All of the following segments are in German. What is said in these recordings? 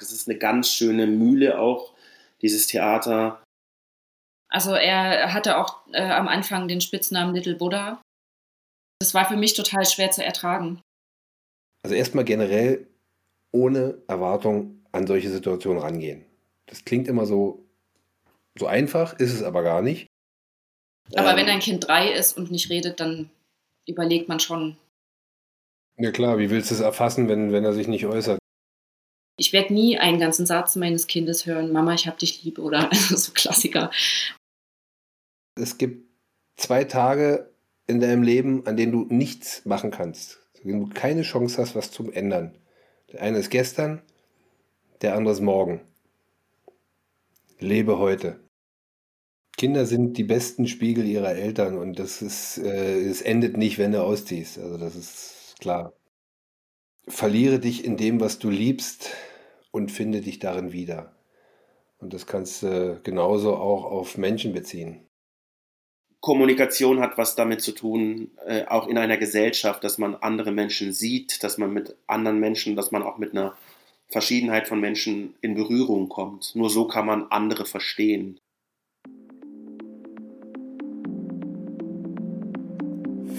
Das ist eine ganz schöne Mühle auch, dieses Theater. Also er hatte auch äh, am Anfang den Spitznamen Little Buddha. Das war für mich total schwer zu ertragen. Also erstmal generell ohne Erwartung an solche Situationen rangehen. Das klingt immer so, so einfach, ist es aber gar nicht. Aber ähm, wenn ein Kind drei ist und nicht redet, dann überlegt man schon. Ja klar, wie willst du es erfassen, wenn, wenn er sich nicht äußert? Ich werde nie einen ganzen Satz meines Kindes hören, Mama, ich hab dich lieb oder also so Klassiker. Es gibt zwei Tage in deinem Leben, an denen du nichts machen kannst, an denen du keine Chance hast, was zu ändern. Der eine ist gestern, der andere ist morgen. Lebe heute. Kinder sind die besten Spiegel ihrer Eltern und das ist, äh, es endet nicht, wenn du ausziehst. Also das ist klar. Verliere dich in dem, was du liebst und finde dich darin wieder. Und das kannst du genauso auch auf Menschen beziehen. Kommunikation hat was damit zu tun, äh, auch in einer Gesellschaft, dass man andere Menschen sieht, dass man mit anderen Menschen, dass man auch mit einer Verschiedenheit von Menschen in Berührung kommt. Nur so kann man andere verstehen.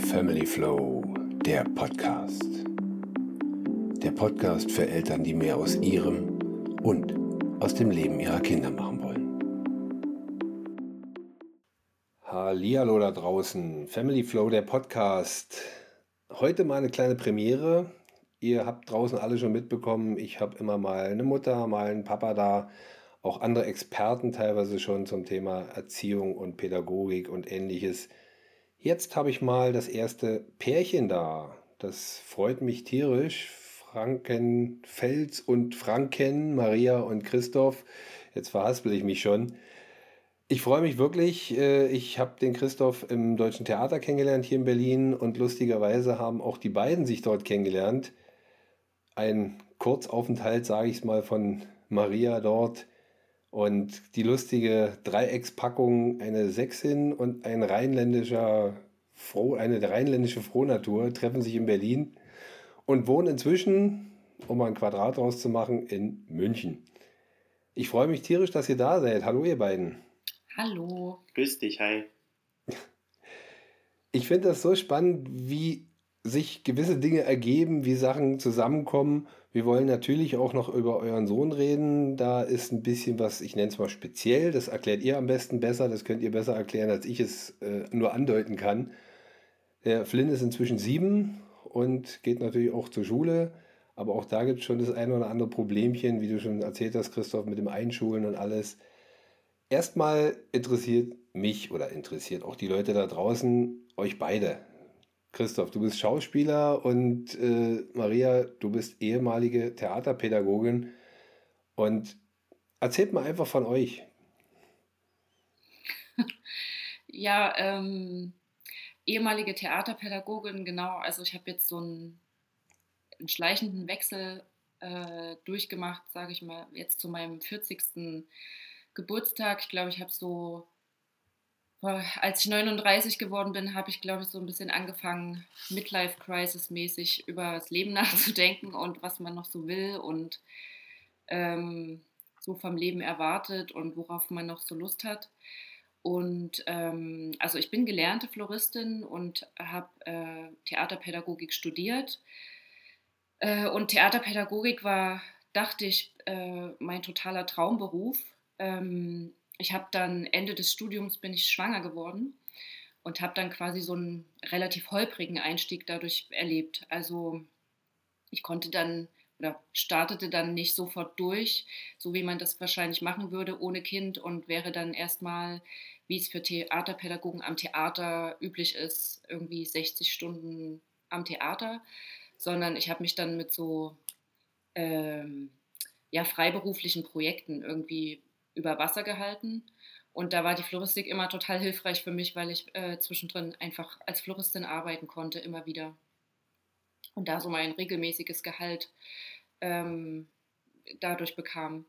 Family Flow, der Podcast. Der Podcast für Eltern, die mehr aus ihrem und aus dem Leben ihrer Kinder machen wollen. Hallihallo da draußen, Family Flow, der Podcast. Heute mal eine kleine Premiere. Ihr habt draußen alle schon mitbekommen, ich habe immer mal eine Mutter, mal einen Papa da, auch andere Experten teilweise schon zum Thema Erziehung und Pädagogik und ähnliches. Jetzt habe ich mal das erste Pärchen da. Das freut mich tierisch. Frankenfels und Franken, Maria und Christoph. Jetzt verhaspel ich mich schon. Ich freue mich wirklich. Äh, ich habe den Christoph im Deutschen Theater kennengelernt hier in Berlin und lustigerweise haben auch die beiden sich dort kennengelernt. Ein Kurzaufenthalt, sage ich es mal, von Maria dort und die lustige Dreieckspackung, eine Sächsin und ein rheinländischer Froh, eine rheinländische Frohnatur treffen sich in Berlin und wohnen inzwischen, um mal ein Quadrat rauszumachen, in München. Ich freue mich tierisch, dass ihr da seid. Hallo, ihr beiden. Hallo. Grüß dich, hi. Ich finde das so spannend, wie sich gewisse Dinge ergeben, wie Sachen zusammenkommen. Wir wollen natürlich auch noch über euren Sohn reden. Da ist ein bisschen was, ich nenne es mal speziell. Das erklärt ihr am besten besser. Das könnt ihr besser erklären, als ich es äh, nur andeuten kann. Der Flynn ist inzwischen sieben und geht natürlich auch zur Schule. Aber auch da gibt es schon das eine oder andere Problemchen, wie du schon erzählt hast, Christoph, mit dem Einschulen und alles. Erstmal interessiert mich oder interessiert auch die Leute da draußen, euch beide. Christoph, du bist Schauspieler und äh, Maria, du bist ehemalige Theaterpädagogin. Und erzählt mal einfach von euch. ja, ähm, ehemalige Theaterpädagogin, genau. Also ich habe jetzt so einen, einen schleichenden Wechsel äh, durchgemacht, sage ich mal, jetzt zu meinem 40. Geburtstag. Ich glaube, ich habe so als ich 39 geworden bin, habe ich, glaube ich, so ein bisschen angefangen, Midlife-Crisis-mäßig über das Leben nachzudenken und was man noch so will und ähm, so vom Leben erwartet und worauf man noch so Lust hat. Und ähm, also ich bin gelernte Floristin und habe äh, Theaterpädagogik studiert. Äh, und Theaterpädagogik war, dachte ich, äh, mein totaler Traumberuf. Ähm, ich habe dann Ende des Studiums bin ich schwanger geworden und habe dann quasi so einen relativ holprigen Einstieg dadurch erlebt. Also ich konnte dann oder startete dann nicht sofort durch, so wie man das wahrscheinlich machen würde ohne Kind und wäre dann erstmal, wie es für Theaterpädagogen am Theater üblich ist, irgendwie 60 Stunden am Theater, sondern ich habe mich dann mit so ähm, ja, freiberuflichen Projekten irgendwie über Wasser gehalten. Und da war die Floristik immer total hilfreich für mich, weil ich äh, zwischendrin einfach als Floristin arbeiten konnte, immer wieder. Und da so mein regelmäßiges Gehalt ähm, dadurch bekam.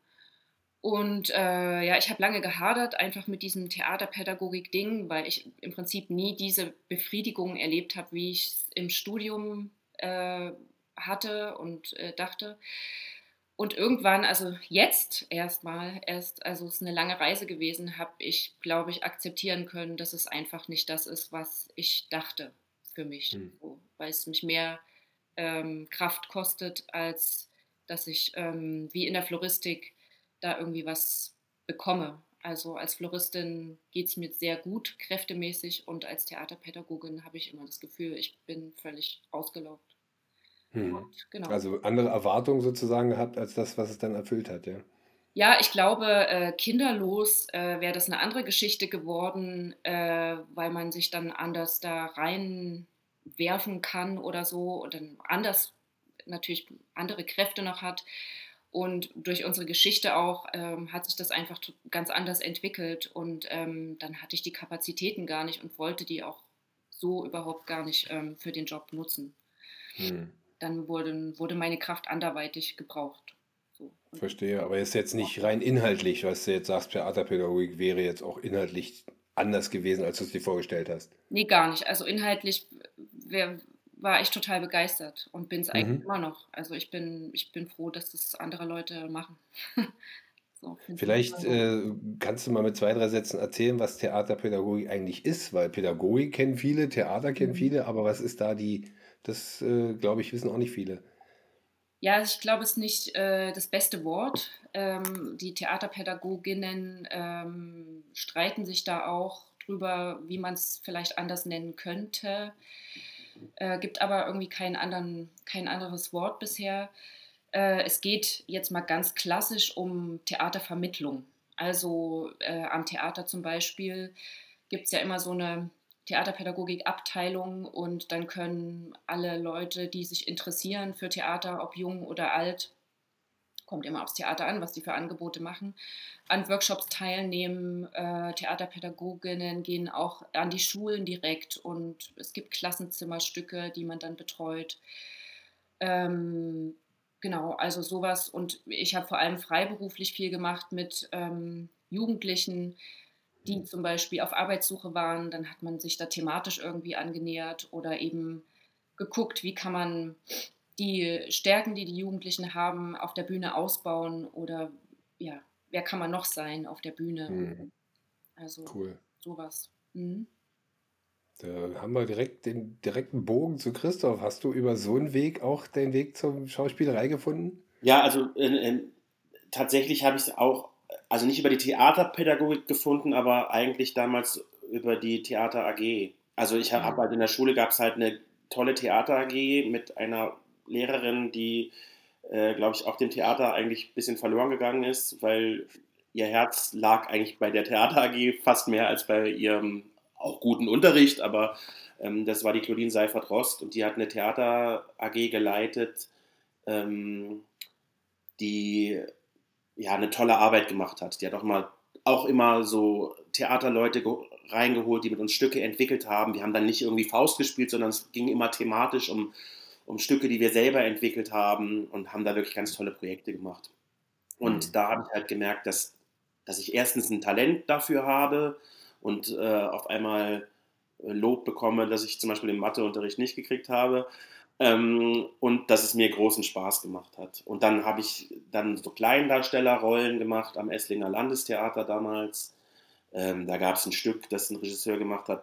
Und äh, ja, ich habe lange gehadert, einfach mit diesem Theaterpädagogik-Ding, weil ich im Prinzip nie diese Befriedigung erlebt habe, wie ich es im Studium äh, hatte und äh, dachte. Und irgendwann, also jetzt erstmal, erst, also es ist eine lange Reise gewesen, habe ich, glaube ich, akzeptieren können, dass es einfach nicht das ist, was ich dachte für mich, mhm. so, weil es mich mehr ähm, Kraft kostet, als dass ich ähm, wie in der Floristik da irgendwie was bekomme. Also als Floristin geht es mir sehr gut, kräftemäßig, und als Theaterpädagogin habe ich immer das Gefühl, ich bin völlig ausgelaugt. Hm. genau. Also andere Erwartungen sozusagen gehabt, als das, was es dann erfüllt hat, ja. Ja, ich glaube, äh, kinderlos äh, wäre das eine andere Geschichte geworden, äh, weil man sich dann anders da reinwerfen kann oder so und dann anders natürlich andere Kräfte noch hat. Und durch unsere Geschichte auch ähm, hat sich das einfach ganz anders entwickelt. Und ähm, dann hatte ich die Kapazitäten gar nicht und wollte die auch so überhaupt gar nicht ähm, für den Job nutzen. Hm. Dann wurde, wurde meine Kraft anderweitig gebraucht. So. Verstehe, aber ist jetzt nicht rein inhaltlich, was du jetzt sagst, Theaterpädagogik wäre jetzt auch inhaltlich anders gewesen, als du es dir vorgestellt hast. Nee, gar nicht. Also inhaltlich wär, war ich total begeistert und bin es mhm. eigentlich immer noch. Also ich bin, ich bin froh, dass das andere Leute machen. so, Vielleicht äh, kannst du mal mit zwei, drei Sätzen erzählen, was Theaterpädagogik eigentlich ist, weil Pädagogik kennen viele, Theater kennen mhm. viele, aber was ist da die, das äh, glaube ich, wissen auch nicht viele. Ja, ich glaube, es ist nicht äh, das beste Wort. Ähm, die Theaterpädagoginnen ähm, streiten sich da auch drüber, wie man es vielleicht anders nennen könnte. Äh, gibt aber irgendwie kein, anderen, kein anderes Wort bisher. Äh, es geht jetzt mal ganz klassisch um Theatervermittlung. Also äh, am Theater zum Beispiel gibt es ja immer so eine Theaterpädagogik-Abteilung und dann können alle Leute, die sich interessieren für Theater, ob jung oder alt, kommt immer aufs Theater an, was die für Angebote machen, an Workshops teilnehmen. Äh, Theaterpädagoginnen gehen auch an die Schulen direkt und es gibt Klassenzimmerstücke, die man dann betreut. Ähm, genau, also sowas. Und ich habe vor allem freiberuflich viel gemacht mit ähm, Jugendlichen, die zum Beispiel auf Arbeitssuche waren. Dann hat man sich da thematisch irgendwie angenähert oder eben geguckt, wie kann man die Stärken, die die Jugendlichen haben, auf der Bühne ausbauen oder ja, wer kann man noch sein auf der Bühne? Mhm. Also cool. sowas. Mhm. Da haben wir direkt den direkten Bogen zu Christoph. Hast du über so einen Weg auch den Weg zur Schauspielerei gefunden? Ja, also äh, tatsächlich habe ich es auch, also nicht über die Theaterpädagogik gefunden, aber eigentlich damals über die Theater AG. Also ich habe mhm. halt in der Schule gab es halt eine tolle Theater AG mit einer Lehrerin, die, äh, glaube ich, auch dem Theater eigentlich ein bisschen verloren gegangen ist, weil ihr Herz lag eigentlich bei der Theater AG fast mehr als bei ihrem auch guten Unterricht, aber ähm, das war die Claudine Seifert-Rost und die hat eine Theater AG geleitet, ähm, die ja eine tolle Arbeit gemacht hat. Die hat auch mal auch immer so Theaterleute reingeholt, die mit uns Stücke entwickelt haben. Wir haben dann nicht irgendwie Faust gespielt, sondern es ging immer thematisch um um Stücke, die wir selber entwickelt haben und haben da wirklich ganz tolle Projekte gemacht. Und mhm. da habe ich halt gemerkt, dass, dass ich erstens ein Talent dafür habe und äh, auf einmal äh, Lob bekomme, dass ich zum Beispiel den Matheunterricht nicht gekriegt habe. Ähm, und dass es mir großen Spaß gemacht hat. Und dann habe ich dann so Kleindarstellerrollen gemacht am Esslinger Landestheater damals. Ähm, da gab es ein Stück, das ein Regisseur gemacht hat,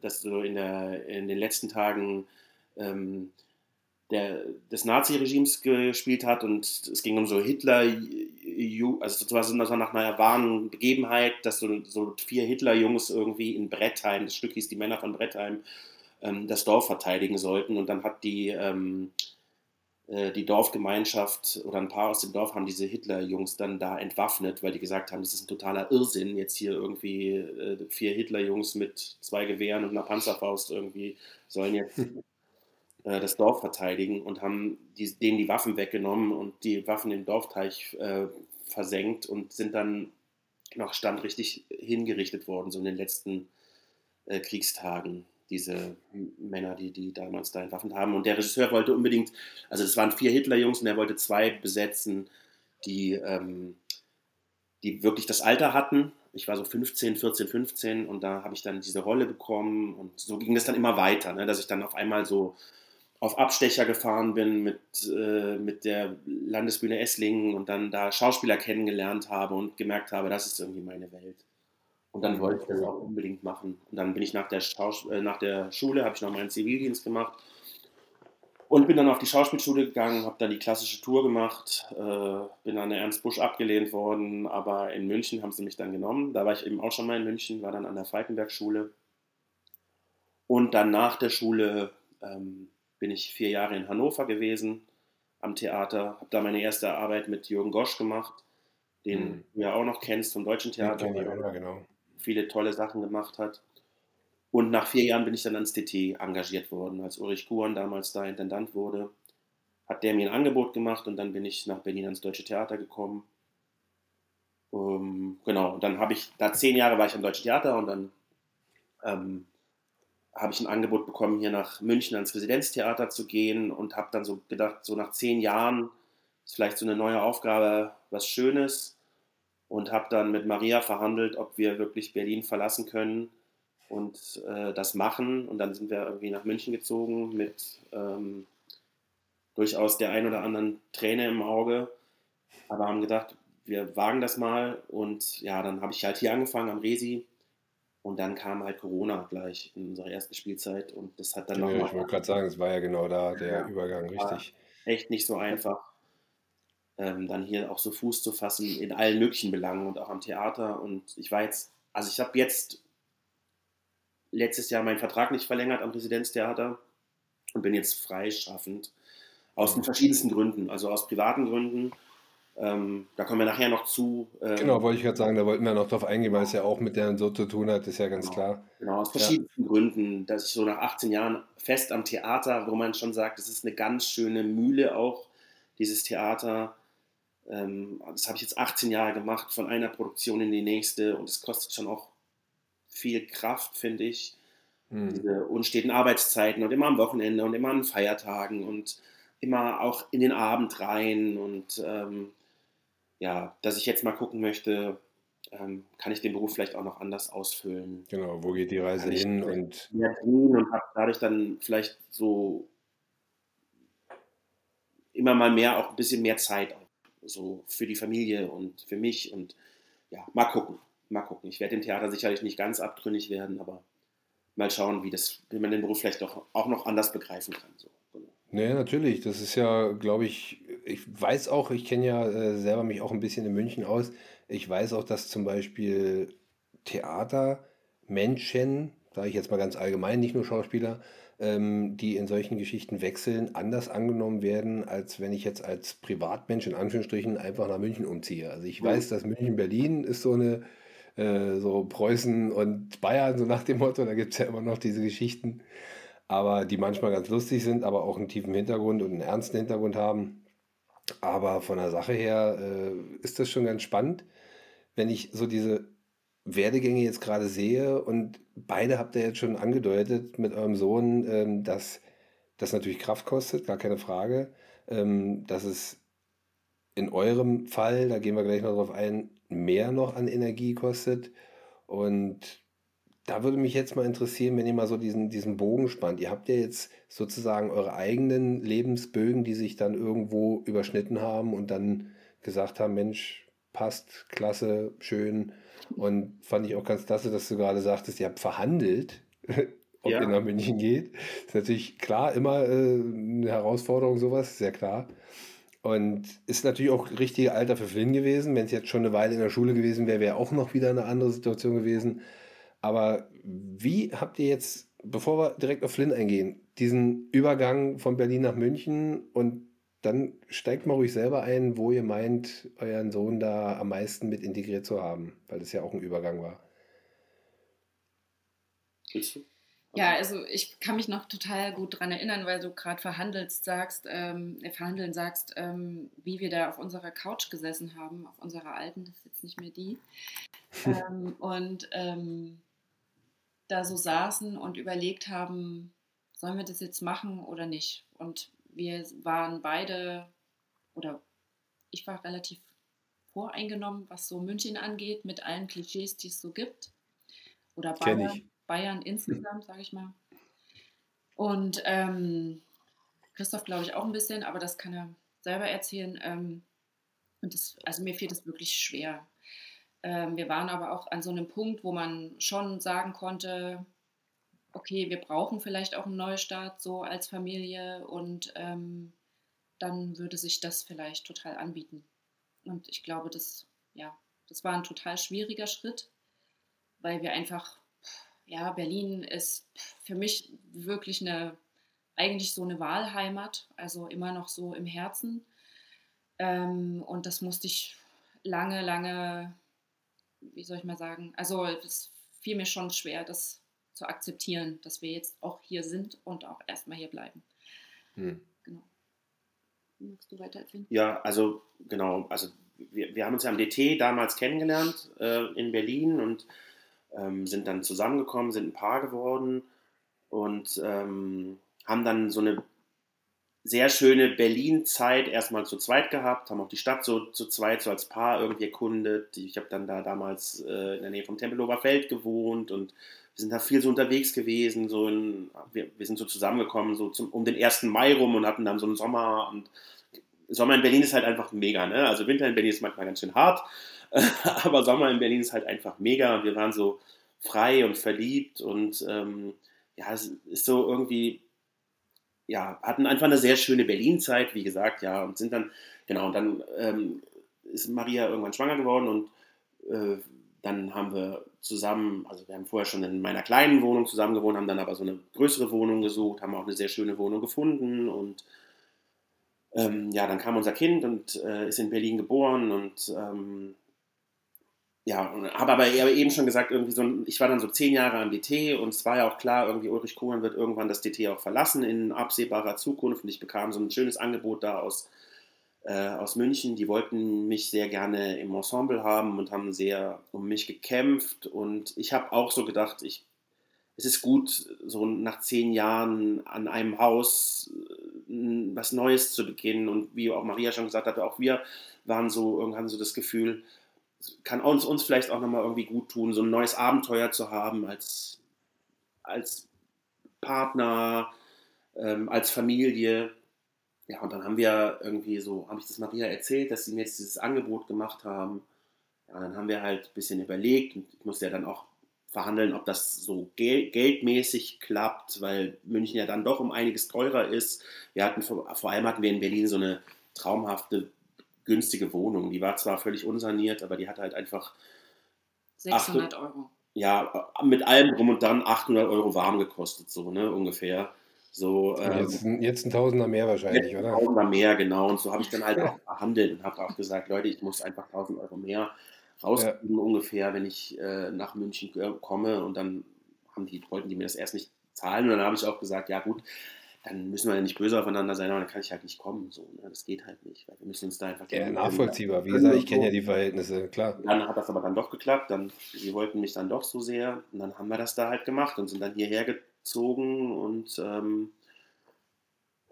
das so in, der, in den letzten Tagen ähm, der, des Nazi-Regimes gespielt hat und es ging um so Hitler, also das war nach einer wahren Begebenheit, dass so, so vier Hitler-Jungs irgendwie in Brettheim, das Stück hieß Die Männer von Brettheim, ähm, das Dorf verteidigen sollten und dann hat die, ähm, äh, die Dorfgemeinschaft oder ein paar aus dem Dorf haben diese Hitler-Jungs dann da entwaffnet, weil die gesagt haben, das ist ein totaler Irrsinn, jetzt hier irgendwie äh, vier Hitler-Jungs mit zwei Gewehren und einer Panzerfaust irgendwie sollen jetzt äh, das Dorf verteidigen und haben die, denen die Waffen weggenommen und die Waffen im Dorfteich äh, versenkt und sind dann nach Stand richtig hingerichtet worden, so in den letzten äh, Kriegstagen, diese Männer, die, die damals da entwaffnet haben. Und der Regisseur wollte unbedingt, also es waren vier Hitlerjungs und er wollte zwei besetzen, die, ähm, die wirklich das Alter hatten. Ich war so 15, 14, 15 und da habe ich dann diese Rolle bekommen und so ging das dann immer weiter, ne, dass ich dann auf einmal so auf Abstecher gefahren bin mit, äh, mit der Landesbühne Esslingen und dann da Schauspieler kennengelernt habe und gemerkt habe, das ist irgendwie meine Welt. Und dann wollte ich das auch unbedingt machen. Und dann bin ich nach der, Schaus äh, nach der Schule, habe ich noch meinen Zivildienst gemacht und bin dann auf die Schauspielschule gegangen, habe dann die klassische Tour gemacht, äh, bin an der Ernst Busch abgelehnt worden, aber in München haben sie mich dann genommen. Da war ich eben auch schon mal in München, war dann an der Falkenberg-Schule. Und dann nach der Schule ähm, bin ich vier Jahre in Hannover gewesen am Theater, habe da meine erste Arbeit mit Jürgen Gosch gemacht, den mhm. du ja auch noch kennst vom Deutschen Theater, ja, der genau. viele tolle Sachen gemacht hat. Und nach vier Jahren bin ich dann ans TT engagiert worden. Als Ulrich Kuhn damals da Intendant wurde, hat der mir ein Angebot gemacht und dann bin ich nach Berlin ans Deutsche Theater gekommen. Ähm, genau, und dann habe ich, da zehn Jahre war ich am Deutschen Theater und dann ähm, habe ich ein Angebot bekommen, hier nach München ans Residenztheater zu gehen und habe dann so gedacht, so nach zehn Jahren ist vielleicht so eine neue Aufgabe was Schönes und habe dann mit Maria verhandelt, ob wir wirklich Berlin verlassen können und äh, das machen. Und dann sind wir irgendwie nach München gezogen mit ähm, durchaus der ein oder anderen Träne im Auge, aber haben gedacht, wir wagen das mal und ja, dann habe ich halt hier angefangen am Resi und dann kam halt Corona gleich in unserer ersten Spielzeit und das hat dann ja, nochmal. Ich wollte gerade sagen, es war ja genau da der ja, Übergang, richtig. Echt nicht so einfach, ähm, dann hier auch so Fuß zu fassen in allen möglichen Belangen und auch am Theater. Und ich war jetzt, also ich habe jetzt letztes Jahr meinen Vertrag nicht verlängert am Residenztheater und bin jetzt freischaffend. Aus den verschiedensten Gründen, also aus privaten Gründen ähm, da kommen wir nachher noch zu. Ähm, genau, wollte ich gerade sagen, da wollten wir noch drauf eingehen, weil es ja auch mit deren so zu tun hat, ist ja ganz genau, klar. Genau, aus verschiedensten ja. Gründen, dass ich so nach 18 Jahren fest am Theater, wo man schon sagt, es ist eine ganz schöne Mühle auch, dieses Theater. Ähm, das habe ich jetzt 18 Jahre gemacht, von einer Produktion in die nächste und es kostet schon auch viel Kraft, finde ich. Hm. Diese unsteten Arbeitszeiten und immer am Wochenende und immer an Feiertagen und immer auch in den Abend rein und ähm, ja, dass ich jetzt mal gucken möchte, ähm, kann ich den Beruf vielleicht auch noch anders ausfüllen. Genau, wo geht die Reise hin und mehr tun und habe dadurch dann vielleicht so immer mal mehr auch ein bisschen mehr Zeit so für die Familie und für mich und ja, mal gucken, mal gucken. Ich werde dem Theater sicherlich nicht ganz abtrünnig werden, aber mal schauen, wie das, wie man den Beruf vielleicht auch, auch noch anders begreifen kann. So. Naja, natürlich. Das ist ja, glaube ich, ich weiß auch, ich kenne ja äh, selber mich auch ein bisschen in München aus. Ich weiß auch, dass zum Beispiel Theatermenschen, sage ich jetzt mal ganz allgemein, nicht nur Schauspieler, ähm, die in solchen Geschichten wechseln, anders angenommen werden, als wenn ich jetzt als Privatmensch in Anführungsstrichen einfach nach München umziehe. Also ich weiß, dass München-Berlin ist so eine, äh, so Preußen und Bayern, so nach dem Motto, da gibt es ja immer noch diese Geschichten aber die manchmal ganz lustig sind, aber auch einen tiefen Hintergrund und einen ernsten Hintergrund haben. Aber von der Sache her äh, ist das schon ganz spannend, wenn ich so diese Werdegänge jetzt gerade sehe und beide habt ihr jetzt schon angedeutet mit eurem Sohn, ähm, dass das natürlich Kraft kostet, gar keine Frage, ähm, dass es in eurem Fall, da gehen wir gleich noch drauf ein, mehr noch an Energie kostet. Und da würde mich jetzt mal interessieren, wenn ihr mal so diesen, diesen Bogen spannt. Ihr habt ja jetzt sozusagen eure eigenen Lebensbögen, die sich dann irgendwo überschnitten haben und dann gesagt haben, Mensch, passt, klasse, schön. Und fand ich auch ganz klasse, dass du gerade sagtest, ihr habt verhandelt, ob ja. ihr nach München geht. Ist natürlich klar, immer äh, eine Herausforderung, sowas, sehr klar. Und ist natürlich auch richtige Alter für Flynn gewesen. Wenn es jetzt schon eine Weile in der Schule gewesen wäre, wäre auch noch wieder eine andere Situation gewesen. Aber wie habt ihr jetzt, bevor wir direkt auf Flynn eingehen, diesen Übergang von Berlin nach München und dann steigt mal ruhig selber ein, wo ihr meint, euren Sohn da am meisten mit integriert zu haben, weil das ja auch ein Übergang war. Ja, also ich kann mich noch total gut daran erinnern, weil du gerade verhandelst sagst, ähm, äh, verhandeln sagst, ähm, wie wir da auf unserer Couch gesessen haben, auf unserer alten, das ist jetzt nicht mehr die. ähm, und ähm, da so saßen und überlegt haben, sollen wir das jetzt machen oder nicht? Und wir waren beide, oder ich war relativ voreingenommen, was so München angeht, mit allen Klischees, die es so gibt. Oder Bayern, Bayern insgesamt, sage ich mal. Und ähm, Christoph, glaube ich, auch ein bisschen, aber das kann er selber erzählen. Ähm, und das, also mir fiel das wirklich schwer. Ähm, wir waren aber auch an so einem Punkt, wo man schon sagen konnte, okay, wir brauchen vielleicht auch einen Neustart so als Familie und ähm, dann würde sich das vielleicht total anbieten. Und ich glaube, das, ja, das war ein total schwieriger Schritt, weil wir einfach, ja, Berlin ist für mich wirklich eine, eigentlich so eine Wahlheimat, also immer noch so im Herzen. Ähm, und das musste ich lange, lange, wie soll ich mal sagen, also es fiel mir schon schwer, das zu akzeptieren, dass wir jetzt auch hier sind und auch erstmal hier bleiben. Hm. Genau. Magst du weiter erzählen? Ja, also genau, also wir, wir haben uns ja am DT damals kennengelernt äh, in Berlin und ähm, sind dann zusammengekommen, sind ein Paar geworden und ähm, haben dann so eine sehr schöne Berlin-Zeit erstmal zu zweit gehabt, haben auch die Stadt so zu zweit, so als Paar irgendwie erkundet. Ich habe dann da damals äh, in der Nähe vom Tempelhofer Feld gewohnt und wir sind da viel so unterwegs gewesen. So in, wir, wir sind so zusammengekommen, so zum, um den 1. Mai rum und hatten dann so einen Sommer. Und Sommer in Berlin ist halt einfach mega. Ne? Also Winter in Berlin ist manchmal ganz schön hart, aber Sommer in Berlin ist halt einfach mega. Und wir waren so frei und verliebt und ähm, ja, es ist so irgendwie ja, hatten einfach eine sehr schöne Berlin-Zeit, wie gesagt, ja, und sind dann, genau, und dann ähm, ist Maria irgendwann schwanger geworden und äh, dann haben wir zusammen, also wir haben vorher schon in meiner kleinen Wohnung zusammen gewohnt, haben dann aber so eine größere Wohnung gesucht, haben auch eine sehr schöne Wohnung gefunden und ähm, ja, dann kam unser Kind und äh, ist in Berlin geboren und ähm, ja, habe aber eben schon gesagt, irgendwie so, ich war dann so zehn Jahre am DT und es war ja auch klar, irgendwie Ulrich Kohlen wird irgendwann das DT auch verlassen in absehbarer Zukunft. Und ich bekam so ein schönes Angebot da aus, äh, aus München. Die wollten mich sehr gerne im Ensemble haben und haben sehr um mich gekämpft. Und ich habe auch so gedacht, ich, es ist gut, so nach zehn Jahren an einem Haus äh, was Neues zu beginnen. Und wie auch Maria schon gesagt hatte, auch wir waren so, irgendwann so das Gefühl, kann uns, uns vielleicht auch nochmal irgendwie gut tun, so ein neues Abenteuer zu haben als, als Partner, ähm, als Familie. Ja, und dann haben wir irgendwie so, habe ich das Maria erzählt, dass sie mir jetzt dieses Angebot gemacht haben. Ja, dann haben wir halt ein bisschen überlegt und ich musste ja dann auch verhandeln, ob das so gel geldmäßig klappt, weil München ja dann doch um einiges teurer ist. Wir hatten vor, vor allem hatten wir in Berlin so eine traumhafte günstige Wohnung. Die war zwar völlig unsaniert, aber die hat halt einfach 600 Euro. Ja, mit allem drum und dann 800 Euro warm gekostet, so ne, ungefähr. So, ähm, jetzt, jetzt, ein Tausender mehr wahrscheinlich, oder? Ein Tausender mehr, genau. Und so habe ich dann halt auch verhandelt und habe auch gesagt, Leute, ich muss einfach 1000 Euro mehr rauskriegen ja. ungefähr, wenn ich äh, nach München komme. Und dann haben die, wollten die mir das erst nicht zahlen. Und dann habe ich auch gesagt, ja gut, dann müssen wir ja nicht böse aufeinander sein, aber dann kann ich halt nicht kommen. So, ne? Das geht halt nicht, weil wir müssen uns da einfach. Ja, nachvollziehbar. Wie gesagt, ich kenne ja die Verhältnisse, klar. Dann hat das aber dann doch geklappt. Dann, sie wollten mich dann doch so sehr. Und dann haben wir das da halt gemacht und sind dann hierher gezogen und ähm,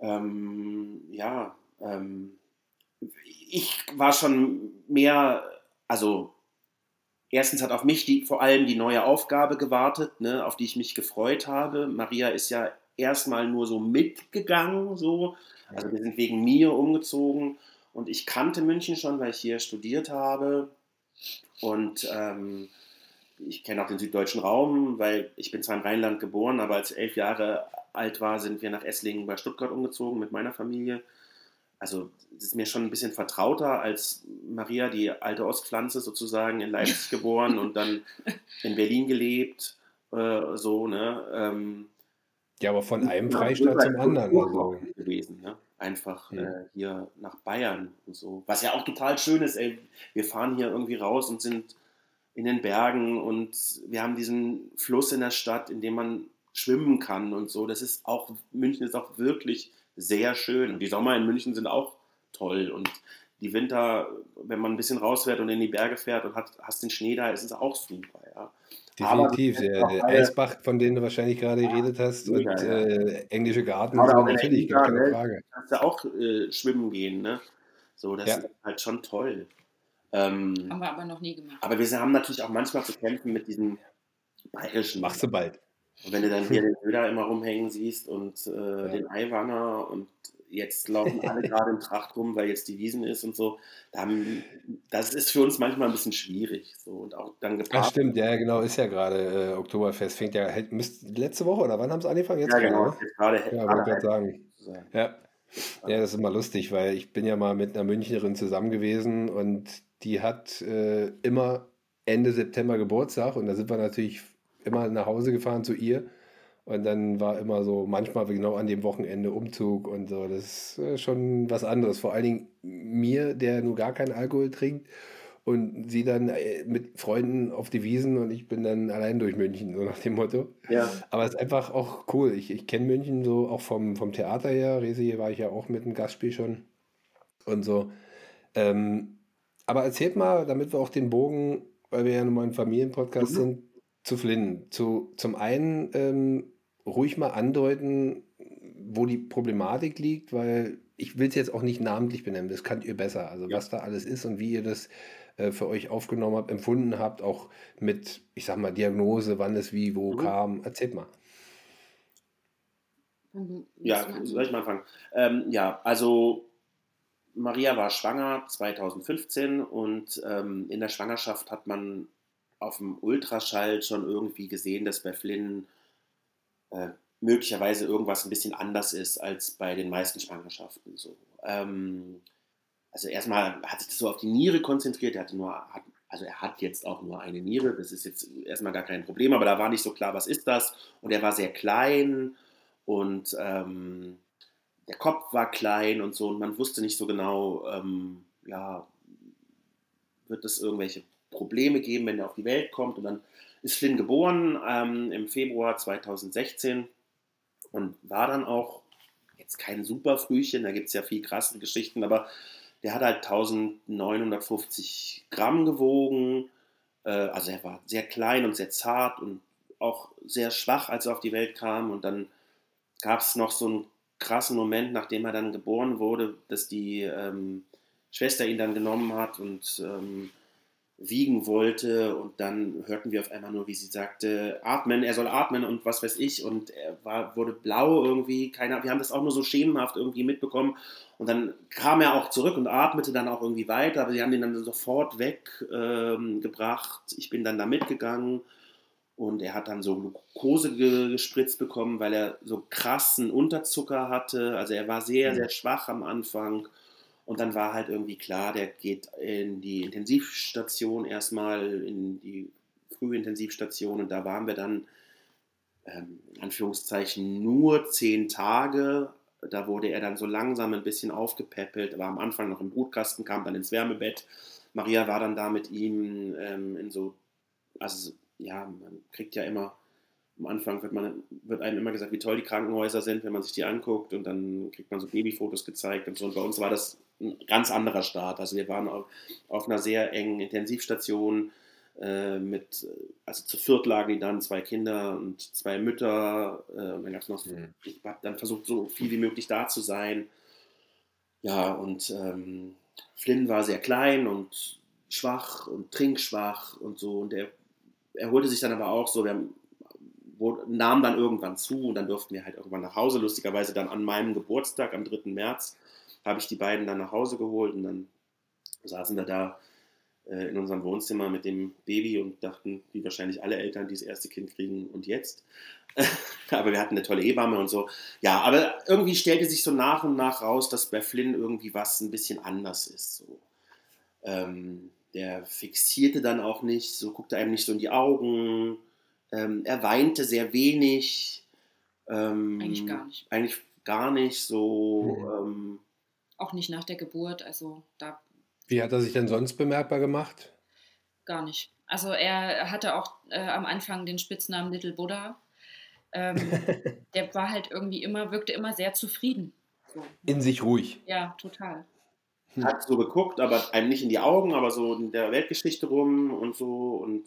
ähm, ja, ähm, ich war schon mehr, also erstens hat auf mich die, vor allem die neue Aufgabe gewartet, ne, auf die ich mich gefreut habe. Maria ist ja erstmal nur so mitgegangen, so. Also wir sind wegen mir umgezogen und ich kannte München schon, weil ich hier studiert habe und ähm, ich kenne auch den süddeutschen Raum, weil ich bin zwar im Rheinland geboren, aber als ich elf Jahre alt war, sind wir nach Esslingen bei Stuttgart umgezogen mit meiner Familie. Also es ist mir schon ein bisschen vertrauter als Maria, die alte Ostpflanze sozusagen in Leipzig geboren und dann in Berlin gelebt, äh, so, ne? Ähm, ja, aber von einem Freistaat zum anderen. Also. gewesen, ne? Einfach hm. äh, hier nach Bayern und so. Was ja auch total schön ist, ey. Wir fahren hier irgendwie raus und sind in den Bergen und wir haben diesen Fluss in der Stadt, in dem man schwimmen kann und so. Das ist auch, München ist auch wirklich sehr schön. Und die Sommer in München sind auch toll. Und die Winter, wenn man ein bisschen rausfährt und in die Berge fährt und hat, hast den Schnee da, ist es auch super, ja. Definitiv. Der, der Eisbach, von dem du wahrscheinlich gerade geredet hast, ja, und ja. Äh, englische Garten, aber natürlich, gar keine Frage. Kannst du auch äh, schwimmen gehen, ne? So, das ja. ist halt schon toll. Ähm, haben wir aber noch nie gemacht. Aber wir haben natürlich auch manchmal zu kämpfen mit diesem bayerischen. Machst du bald. Und wenn du dann hier den Köder immer rumhängen siehst und äh, den Eiwanner und jetzt laufen alle gerade im Tracht rum, weil jetzt die Wiesen ist und so. Dann, das ist für uns manchmal ein bisschen schwierig. So. Und auch dann gepaart. Ach stimmt, ja, genau, ist ja gerade äh, Oktoberfest. Fängt ja müsst, letzte Woche oder wann haben sie angefangen? Jetzt ja, genau, jetzt gerade. Ja, wollte gerade sagen. Ja. ja, das ist immer lustig, weil ich bin ja mal mit einer Münchnerin zusammen gewesen und die hat äh, immer Ende September Geburtstag und da sind wir natürlich immer nach Hause gefahren zu ihr. Und dann war immer so, manchmal genau an dem Wochenende Umzug und so. Das ist äh, schon was anderes. Vor allen Dingen mir, der nur gar keinen Alkohol trinkt und sie dann äh, mit Freunden auf die Wiesen und ich bin dann allein durch München, so nach dem Motto. Ja. Aber es ist einfach auch cool. Ich, ich kenne München so auch vom, vom Theater her. Resi war ich ja auch mit einem Gastspiel schon und so. Ähm, aber erzählt mal, damit wir auch den Bogen, weil wir ja nun mal ein Familienpodcast mhm. sind, zu Flynn. Zu, zum einen ähm, ruhig mal andeuten, wo die Problematik liegt, weil ich will es jetzt auch nicht namentlich benennen, das könnt ihr besser. Also ja. was da alles ist und wie ihr das äh, für euch aufgenommen habt, empfunden habt, auch mit, ich sag mal, Diagnose, wann es wie, wo mhm. kam. Erzählt mal. Ja, soll ich mal anfangen? Ähm, ja, also Maria war schwanger 2015 und ähm, in der Schwangerschaft hat man auf dem Ultraschall schon irgendwie gesehen, dass bei Flynn äh, möglicherweise irgendwas ein bisschen anders ist als bei den meisten Schwangerschaften. So. Ähm, also erstmal hat sich das so auf die Niere konzentriert. Er hatte nur, hat, also er hat jetzt auch nur eine Niere. Das ist jetzt erstmal gar kein Problem, aber da war nicht so klar, was ist das. Und er war sehr klein und ähm, der Kopf war klein und so und man wusste nicht so genau, ähm, ja, wird es irgendwelche Probleme geben, wenn er auf die Welt kommt. Und dann ist Flynn geboren ähm, im Februar 2016 und war dann auch jetzt kein super Frühchen, da gibt es ja viel krasse Geschichten, aber der hat halt 1950 Gramm gewogen. Äh, also er war sehr klein und sehr zart und auch sehr schwach, als er auf die Welt kam. Und dann gab es noch so einen krassen Moment, nachdem er dann geboren wurde, dass die ähm, Schwester ihn dann genommen hat und ähm, wiegen wollte und dann hörten wir auf einmal nur, wie sie sagte, atmen, er soll atmen und was weiß ich. Und er war, wurde blau irgendwie, keiner, wir haben das auch nur so schemenhaft irgendwie mitbekommen. Und dann kam er auch zurück und atmete dann auch irgendwie weiter, aber sie haben ihn dann sofort weggebracht, ähm, ich bin dann da mitgegangen und er hat dann so Glucose gespritzt bekommen, weil er so krassen Unterzucker hatte, also er war sehr, mhm. sehr schwach am Anfang und dann war halt irgendwie klar, der geht in die Intensivstation erstmal, in die Frühintensivstation und da waren wir dann, ähm, in Anführungszeichen, nur zehn Tage. Da wurde er dann so langsam ein bisschen aufgepäppelt, war am Anfang noch im Brutkasten, kam dann ins Wärmebett. Maria war dann da mit ihm ähm, in so, also ja, man kriegt ja immer am Anfang wird, man, wird einem immer gesagt, wie toll die Krankenhäuser sind, wenn man sich die anguckt und dann kriegt man so Babyfotos gezeigt und so. Und bei uns war das ein ganz anderer Start. Also wir waren auf, auf einer sehr engen Intensivstation äh, mit, also zu viert lagen die dann, zwei Kinder und zwei Mütter. Äh, und dann gab es noch, mhm. ich habe dann versucht, so viel wie möglich da zu sein. Ja, und ähm, Flynn war sehr klein und schwach und trinkschwach und so. Und er erholte sich dann aber auch so, wir haben wurde, nahm dann irgendwann zu und dann durften wir halt irgendwann nach Hause. Lustigerweise dann an meinem Geburtstag, am 3. März, habe ich die beiden dann nach Hause geholt und dann saßen wir da äh, in unserem Wohnzimmer mit dem Baby und dachten, wie wahrscheinlich alle Eltern, die das erste Kind kriegen und jetzt. aber wir hatten eine tolle Hebamme und so. Ja, aber irgendwie stellte sich so nach und nach raus, dass bei Flynn irgendwie was ein bisschen anders ist. So. Ähm, der fixierte dann auch nicht, so guckte einem nicht so in die Augen ähm, er weinte sehr wenig. Ähm, eigentlich gar nicht. Eigentlich gar nicht so. Ähm, auch nicht nach der Geburt. Also da. Wie hat er sich denn sonst bemerkbar gemacht? Gar nicht. Also er hatte auch äh, am Anfang den Spitznamen Little Buddha. Ähm, der war halt irgendwie immer, wirkte immer sehr zufrieden. So. In sich ruhig. Ja, total. Hat so geguckt, aber einem nicht in die Augen, aber so in der Weltgeschichte rum und so und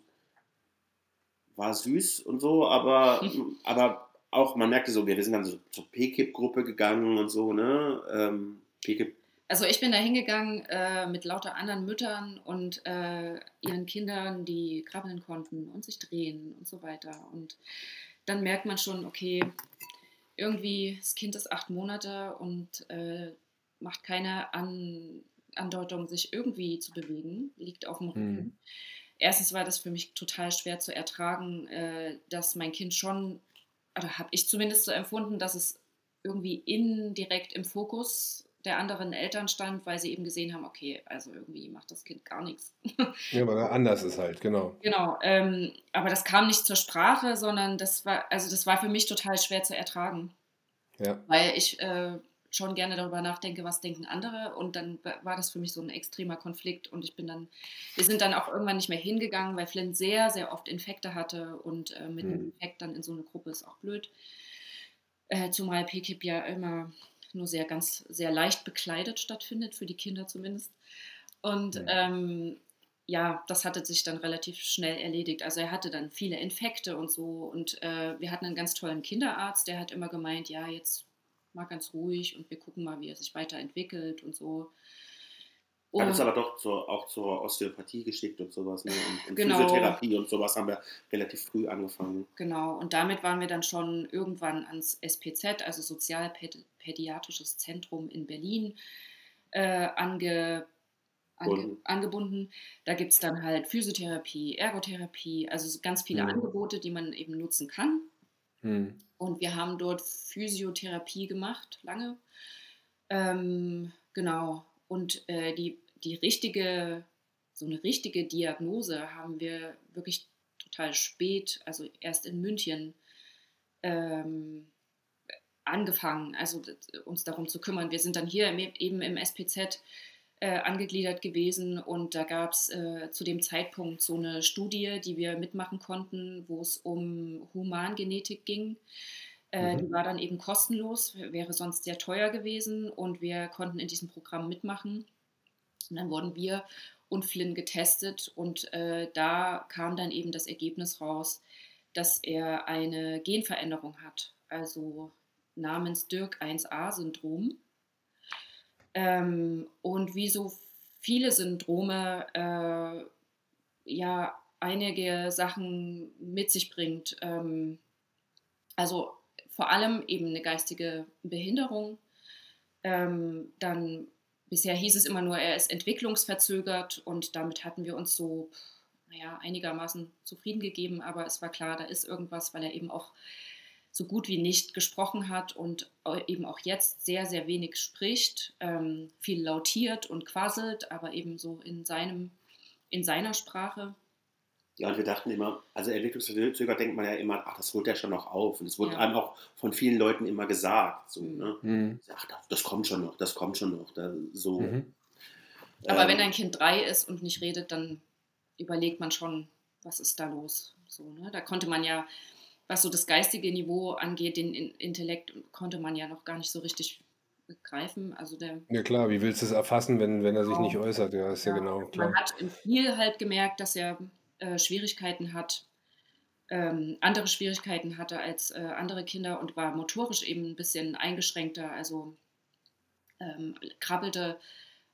war süß und so, aber, aber auch, man merkte so, wir sind dann so zur PKIP-Gruppe gegangen und so, ne? Ähm, PKIP. Also ich bin da hingegangen äh, mit lauter anderen Müttern und äh, ihren Kindern, die krabbeln konnten und sich drehen und so weiter. Und dann merkt man schon, okay, irgendwie, das Kind ist acht Monate und äh, macht keine An Andeutung, sich irgendwie zu bewegen, liegt auf dem Rücken. Mhm. Erstens war das für mich total schwer zu ertragen, äh, dass mein Kind schon, oder habe ich zumindest so empfunden, dass es irgendwie indirekt im Fokus der anderen Eltern stand, weil sie eben gesehen haben, okay, also irgendwie macht das Kind gar nichts. Ja, weil er anders ist halt, genau. Genau, ähm, aber das kam nicht zur Sprache, sondern das war, also das war für mich total schwer zu ertragen, Ja. weil ich äh, schon gerne darüber nachdenke, was denken andere und dann wa- war das für mich so ein extremer Konflikt und ich bin dann, wir sind dann auch irgendwann nicht mehr hingegangen, weil Flynn sehr, sehr oft Infekte hatte und äh, mit einem Mhm. Infekt dann in so eine Gruppe ist auch blöd. Äh, zumal PKIP ja immer nur sehr ganz, sehr leicht bekleidet stattfindet, für die Kinder zumindest. Und Mhm. ähm, ja, das hatte sich dann relativ schnell erledigt. Also er hatte dann viele Infekte und so. Und äh, wir hatten einen ganz tollen Kinderarzt, der hat immer gemeint, ja, jetzt mal ganz ruhig und wir gucken mal, wie er sich weiterentwickelt und so. Hat uns Und- aber doch zur, auch zur Osteopathie geschickt und sowas. Ne? Und, und Genau. Physiotherapie und sowas haben wir relativ früh angefangen. Genau, und damit waren wir dann schon irgendwann ans SPZ, also Sozialpädiatrisches Zentrum in Berlin, äh, ange, ange, Bunden. angebunden. Da gibt es dann halt Physiotherapie, Ergotherapie, also so ganz viele Mhm. Angebote, die man eben nutzen kann. Mhm. Und wir haben dort Physiotherapie gemacht, lange. Ähm, genau. Und äh, die, die richtige, so eine richtige Diagnose haben wir wirklich total spät, also erst in München, ähm, angefangen, also uns darum zu kümmern. Wir sind dann hier im, eben im SPZ äh, angegliedert gewesen und da gab es äh, zu dem Zeitpunkt so eine Studie, die wir mitmachen konnten, wo es um Humangenetik ging. Äh, Mhm. Die war dann eben kostenlos, wäre sonst sehr teuer gewesen und wir konnten in diesem Programm mitmachen. Und dann wurden wir und Flynn getestet und äh, da kam dann eben das Ergebnis raus, dass er eine Genveränderung hat, also namens Dirk-1a-Syndrom. Ähm, und wie so viele Syndrome äh, ja einige Sachen mit sich bringt. Ähm, also vor allem eben eine geistige Behinderung. Ähm, dann bisher hieß es immer nur, er ist entwicklungsverzögert und damit hatten wir uns so, naja, einigermaßen zufrieden gegeben, aber es war klar, da ist irgendwas, weil er eben auch so gut wie nicht gesprochen hat und eben auch jetzt sehr, sehr wenig spricht, ähm, viel lautiert und quasselt, aber eben so in, seinem, in seiner Sprache. Ja, und wir dachten immer, also entwicklungsverzögert denkt man ja immer, ach, das holt er schon noch auf. Und es wurde Ja. einem auch von vielen Leuten immer gesagt. So, Mhm. ne? Mhm. Ach, das- das kommt schon noch, das kommt schon noch. Da, so. Mhm. Aber Ähm, wenn ein Kind drei ist und nicht redet, dann überlegt man schon, was ist da los. So, ne? Da konnte man ja, was so das geistige Niveau angeht, den In- Intellekt konnte man ja noch gar nicht so richtig greifen. Also der, Ja klar, wie willst du es erfassen, wenn, wenn er sich Genau. nicht äußert? Ja, ist ja, Ja, genau man klar. hat im Spiel halt gemerkt, dass er äh, Schwierigkeiten hat, ähm, andere Schwierigkeiten hatte als äh, andere Kinder und war motorisch eben ein bisschen eingeschränkter. Also ähm, krabbelte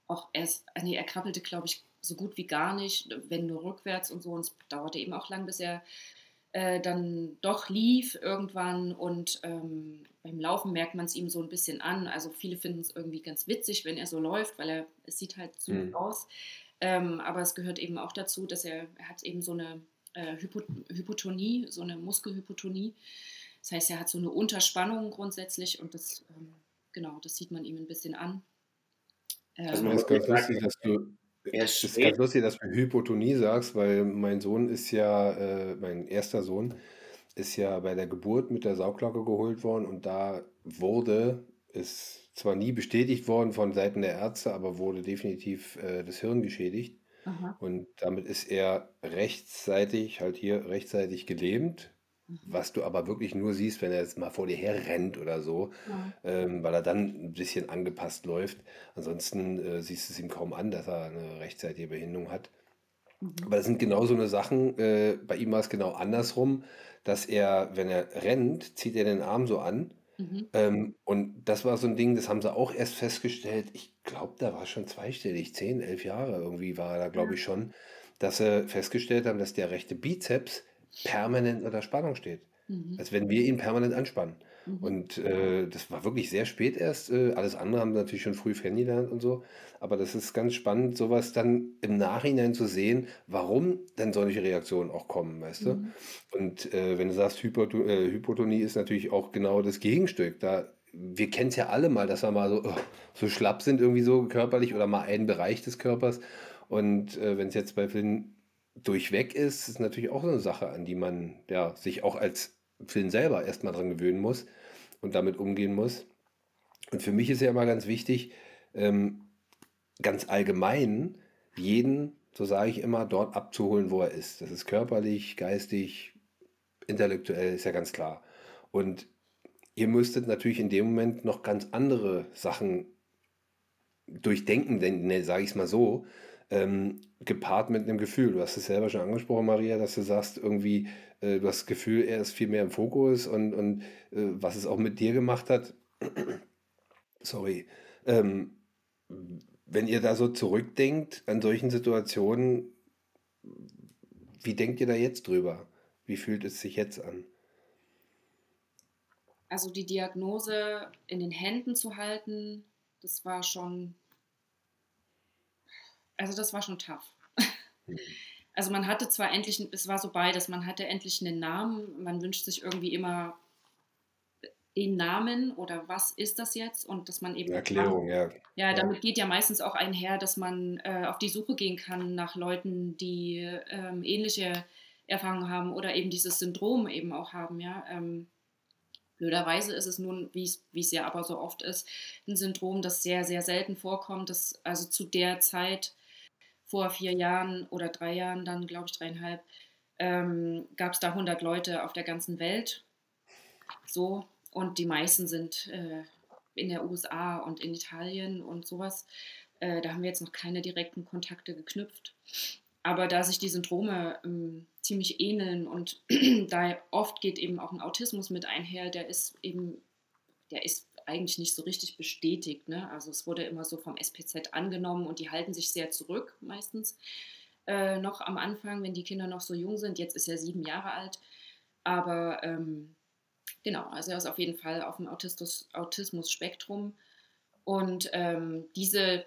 auch erst, äh, nee, er krabbelte, glaube ich, so gut wie gar nicht, wenn nur rückwärts und so. Und es dauerte eben auch lang, bis er äh, dann doch lief irgendwann und ähm, beim Laufen merkt man es ihm so ein bisschen an. Also viele finden es irgendwie ganz witzig, wenn er so läuft, weil er es sieht halt so Mhm. aus. Ähm, aber es gehört eben auch dazu, dass er, er hat eben so eine äh, Hypo, Hypotonie, so eine Muskelhypotonie. Das heißt, er hat so eine Unterspannung grundsätzlich und das, ähm, genau, das sieht man ihm ein bisschen an. Also Ähm, man Das ist ganz lustig, dass du, es ist ganz lustig, dass du Hypotonie sagst, weil mein Sohn ist ja, äh, mein erster Sohn ist ja bei der Geburt mit der Sauglocke geholt worden und da wurde, ist zwar nie bestätigt worden von Seiten der Ärzte, aber wurde definitiv äh, das Hirn geschädigt. aha, Und damit ist er rechtzeitig, halt hier rechtzeitig gelähmt, was du aber wirklich nur siehst, wenn er jetzt mal vor dir her rennt oder so, ja, ähm, weil er dann ein bisschen angepasst läuft. Ansonsten äh, siehst du es ihm kaum an, dass er eine rechtzeitige Behinderung hat. mhm, Aber das sind genau so eine Sachen, äh, bei ihm war es genau andersrum, dass er, wenn er rennt, zieht er den Arm so an. mhm, Ähm, und das war so ein Ding, das haben sie auch erst festgestellt. Ich glaube, da war es schon zweistellig, zehn, elf Jahre irgendwie war er da, glaube ich schon, dass sie festgestellt haben, dass der rechte Bizeps permanent unter Spannung steht. mhm, Als wenn wir ihn permanent anspannen. Mhm. Und äh, das war wirklich sehr spät erst. Äh, alles andere haben wir natürlich schon früh kennengelernt und so. Aber das ist ganz spannend, sowas dann im Nachhinein zu sehen, warum denn solche Reaktionen auch kommen, weißt du? Mhm. Und äh, wenn du sagst, Hypot äh, Hypotonie ist natürlich auch genau das Gegenstück. Da, wir kennen es ja alle mal, dass wir mal so, oh, so schlapp sind, irgendwie so körperlich oder mal einen Bereich des Körpers. Und äh, wenn es jetzt bei Finn durchweg ist, ist natürlich auch so eine Sache, an die man ja, sich auch als Film selber erstmal dran gewöhnen muss und damit umgehen muss. Und für mich ist ja immer ganz wichtig, ähm, ganz allgemein jeden, so sage ich immer, dort abzuholen, wo er ist. Das ist körperlich, geistig, intellektuell, ist ja ganz klar. Und ihr müsstet natürlich in dem Moment noch ganz andere Sachen durchdenken, denn ne, sage ich es mal so, ähm, gepaart mit einem Gefühl. Du hast es selber schon angesprochen, Maria, dass du sagst, irgendwie, äh, du hast das Gefühl, er ist viel mehr im Fokus und, und äh, was es auch mit dir gemacht hat. Sorry. Ähm, wenn ihr da so zurückdenkt an solchen Situationen, wie denkt ihr da jetzt drüber? Wie fühlt es sich jetzt an? Also die Diagnose in den Händen zu halten, das war schon, also das war schon tough. Mhm. Also man hatte zwar endlich, es war so beides, man hatte endlich einen Namen, man wünscht sich irgendwie immer den Namen oder was ist das jetzt und dass man eben Erklärung, ja. ja. damit geht ja meistens auch einher, dass man äh, auf die Suche gehen kann nach Leuten, die ähm, ähnliche Erfahrungen haben oder eben dieses Syndrom eben auch haben, ja. Ähm, blöderweise ist es nun, wie es ja aber so oft ist, ein Syndrom, das sehr, sehr selten vorkommt, das also zu der Zeit vor vier Jahren oder drei Jahren, dann glaube ich dreieinhalb, ähm, gab es da 100 Leute auf der ganzen Welt. So, und die meisten sind äh, in der USA und in Italien und sowas. Äh, da haben wir jetzt noch keine direkten Kontakte geknüpft. Aber da sich die Syndrome ähm, ziemlich ähneln und da oft geht eben auch ein Autismus mit einher, der ist eben, der ist eigentlich nicht so richtig bestätigt. Ne? Also es wurde immer so vom SPZ angenommen und die halten sich sehr zurück meistens. Äh, noch am Anfang, wenn die Kinder noch so jung sind. Jetzt ist er sieben Jahre alt. Aber ähm, Genau, also er ist auf jeden Fall auf dem Autismus-Spektrum. Und ähm, diese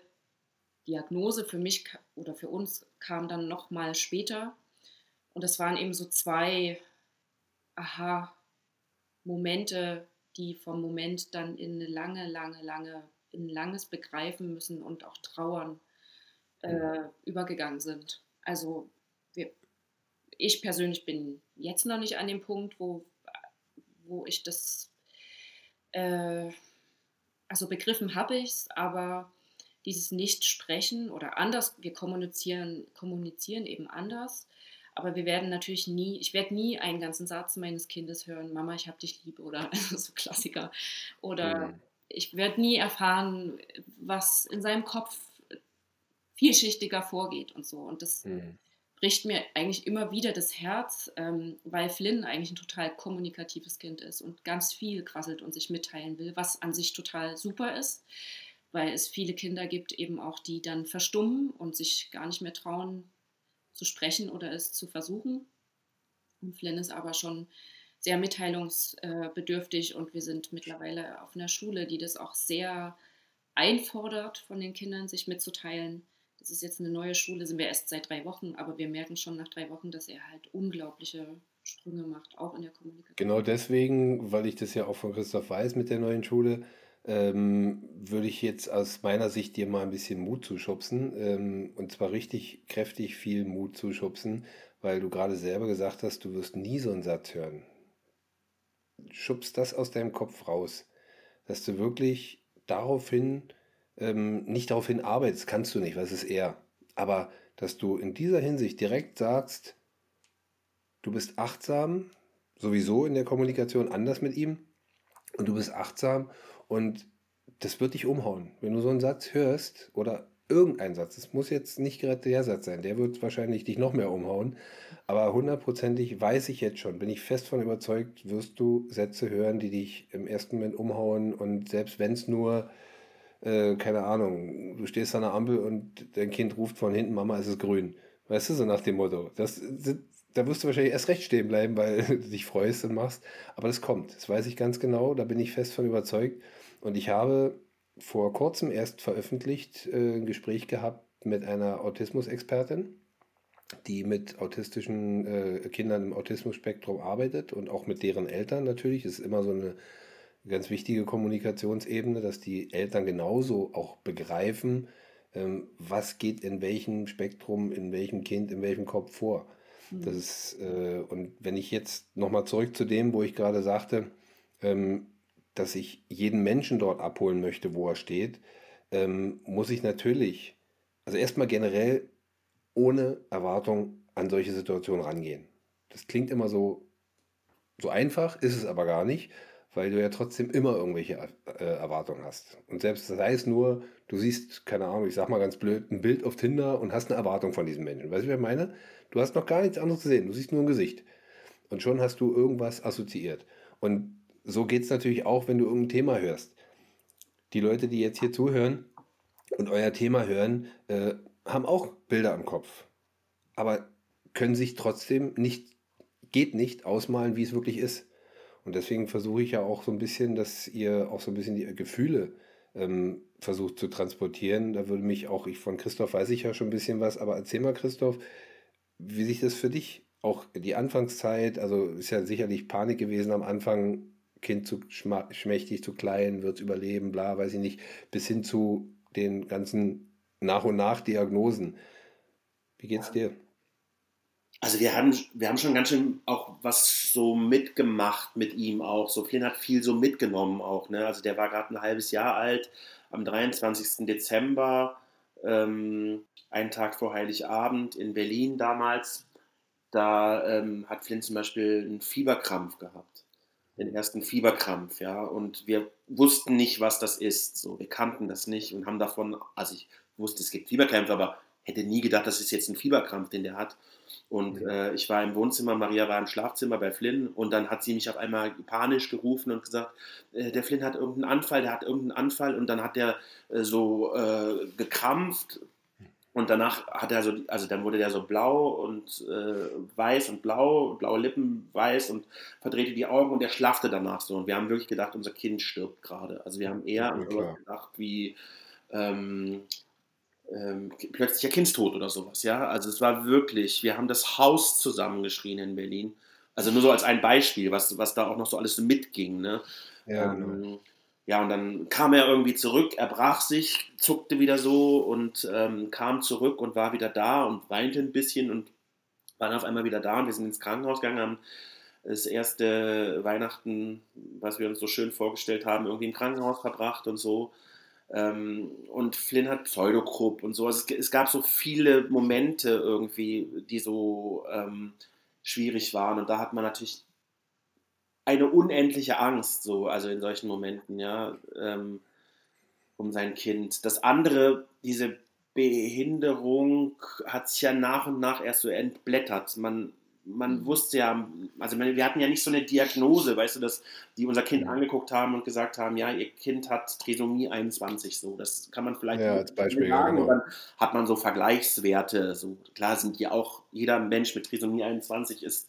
Diagnose für mich oder für uns kam dann noch mal später. Und das waren eben so zwei Aha-Momente, die vom Moment dann in eine lange, lange, lange, in ein langes Begreifen müssen und auch Trauern äh, übergegangen sind. Also wir, ich persönlich bin jetzt noch nicht an dem Punkt, wo wo ich das, äh, also begriffen habe ich es, aber dieses Nicht-Sprechen oder anders, wir kommunizieren, kommunizieren eben anders, aber wir werden natürlich nie, ich werde nie einen ganzen Satz meines Kindes hören, Mama, ich habe dich lieb oder so Klassiker. Oder mhm. ich werde nie erfahren, was in seinem Kopf vielschichtiger vorgeht und so. Und das mhm bricht mir eigentlich immer wieder das Herz, ähm, weil Flynn eigentlich ein total kommunikatives Kind ist und ganz viel quasselt und sich mitteilen will, was an sich total super ist, weil es viele Kinder gibt, eben auch, die dann verstummen und sich gar nicht mehr trauen zu sprechen oder es zu versuchen. Und Flynn ist aber schon sehr mitteilungsbedürftig und wir sind mittlerweile auf einer Schule, die das auch sehr einfordert von den Kindern, sich mitzuteilen das ist jetzt eine neue Schule, sind wir erst seit drei Wochen, aber wir merken schon nach drei Wochen, dass er halt unglaubliche Sprünge macht, auch in der Kommunikation. Genau deswegen, weil ich das ja auch von Christoph weiß mit der neuen Schule, ähm, würde ich jetzt aus meiner Sicht dir mal ein bisschen Mut zuschubsen. Ähm, und zwar richtig kräftig viel Mut zuschubsen, weil du gerade selber gesagt hast, du wirst nie so einen Satz hören. Schubst das aus deinem Kopf raus, dass du wirklich daraufhin ähm, nicht darauf hin arbeitest, kannst du nicht, was ist er. Aber dass du in dieser Hinsicht direkt sagst, du bist achtsam, sowieso in der Kommunikation anders mit ihm, und du bist achtsam und das wird dich umhauen. Wenn du so einen Satz hörst oder irgendein Satz, es muss jetzt nicht gerade der Satz sein, der wird wahrscheinlich dich noch mehr umhauen, aber hundertprozentig weiß ich jetzt schon, bin ich fest von überzeugt, wirst du Sätze hören, die dich im ersten Moment umhauen und selbst wenn es nur äh, keine Ahnung, du stehst an der Ampel und dein Kind ruft von hinten, Mama, es ist grün. Weißt du, so nach dem Motto. Das da wirst du wahrscheinlich erst recht stehen bleiben, weil du dich freust und machst. Aber das kommt. Das weiß ich ganz genau. Da bin ich fest von überzeugt. Und ich habe vor kurzem erst veröffentlicht äh, ein Gespräch gehabt mit einer Autismusexpertin, die mit autistischen äh, Kindern im Autismusspektrum arbeitet und auch mit deren Eltern natürlich. Das ist immer so eine ganz wichtige Kommunikationsebene, dass die Eltern genauso auch begreifen, ähm, was geht in welchem Spektrum, in welchem Kind, in welchem Kopf vor. Mhm. Das ist, äh, und wenn ich jetzt nochmal zurück zu dem, wo ich gerade sagte, ähm, dass ich jeden Menschen dort abholen möchte, wo er steht, ähm, muss ich natürlich, also erstmal generell ohne Erwartung an solche Situationen rangehen. Das klingt immer so, so einfach, ist es aber gar nicht, weil du ja trotzdem immer irgendwelche äh, Erwartungen hast. Und selbst sei es nur, du siehst, keine Ahnung, ich sag mal ganz blöd, ein Bild auf Tinder und hast eine Erwartung von diesem Menschen. Weißt du, was ich meine? Du hast noch gar nichts anderes gesehen, du siehst nur ein Gesicht. Und schon hast du irgendwas assoziiert. Und so geht es natürlich auch, wenn du irgendein Thema hörst. Die Leute, die jetzt hier zuhören und euer Thema hören, äh, haben auch Bilder im Kopf. Aber können sich trotzdem nicht, geht nicht ausmalen, wie es wirklich ist. Und deswegen versuche ich ja auch so ein bisschen, dass ihr auch so ein bisschen die Gefühle ähm, versucht zu transportieren. Da würde mich auch, ich von Christoph weiß ich ja schon ein bisschen was, aber erzähl mal, Christoph, wie sich das für dich auch die Anfangszeit, also ist ja sicherlich Panik gewesen am Anfang, Kind zu schmächtig, zu klein, wird es überleben, bla, weiß ich nicht, bis hin zu den ganzen nach und nach Diagnosen. Wie geht's dir? Also wir haben, wir haben schon ganz schön auch was so mitgemacht mit ihm auch. So Flynn hat viel so mitgenommen auch. Ne? Also der war gerade ein halbes Jahr alt am 23. Dezember, ähm, einen Tag vor Heiligabend in Berlin damals. Da ähm, hat Flynn zum Beispiel einen Fieberkrampf gehabt. Den ersten Fieberkrampf, ja. Und wir wussten nicht, was das ist. So, wir kannten das nicht und haben davon, also ich wusste, es gibt Fieberkrämpfe, aber hätte nie gedacht, das ist jetzt ein Fieberkrampf, den der hat. Und äh, ich war im Wohnzimmer, Maria war im Schlafzimmer bei Flynn und dann hat sie mich auf einmal panisch gerufen und gesagt, äh, der Flynn hat irgendeinen Anfall, der hat irgendeinen Anfall und dann hat der äh, so äh, gekrampft und danach hat er so, also dann wurde der so blau und äh, weiß und blau, blaue Lippen, weiß und verdrehte die Augen und er schlafte danach so und wir haben wirklich gedacht, unser Kind stirbt gerade. Also wir haben eher ja, an gedacht wie ähm, ähm, plötzlicher Kindstod oder sowas, ja. Also es war wirklich, wir haben das Haus zusammengeschrien in Berlin. Also nur so als ein Beispiel, was, was da auch noch so alles mitging, ne? Ja, ähm, genau. Ja, und dann kam er irgendwie zurück, er brach sich, zuckte wieder so und ähm, kam zurück und war wieder da und weinte ein bisschen und war dann auf einmal wieder da und wir sind ins Krankenhaus gegangen, haben das erste Weihnachten, was wir uns so schön vorgestellt haben, irgendwie im Krankenhaus verbracht und so. Ähm, und Flynn hat Pseudogrupp und so. Also es, es, gab so viele Momente irgendwie, die so ähm, schwierig waren. Und da hat man natürlich eine unendliche Angst, so, also in solchen Momenten, ja, ähm, um sein Kind. Das andere, diese Behinderung hat sich ja nach und nach erst so entblättert. Man man wusste ja, also wir hatten ja nicht so eine Diagnose, weißt du, dass die unser Kind angeguckt haben und gesagt haben, ja, ihr Kind hat Trisomie 21, so, das kann man vielleicht ja, als Beispiel sagen, genau. dann hat man so Vergleichswerte, so, klar sind die auch, jeder Mensch mit Trisomie 21 ist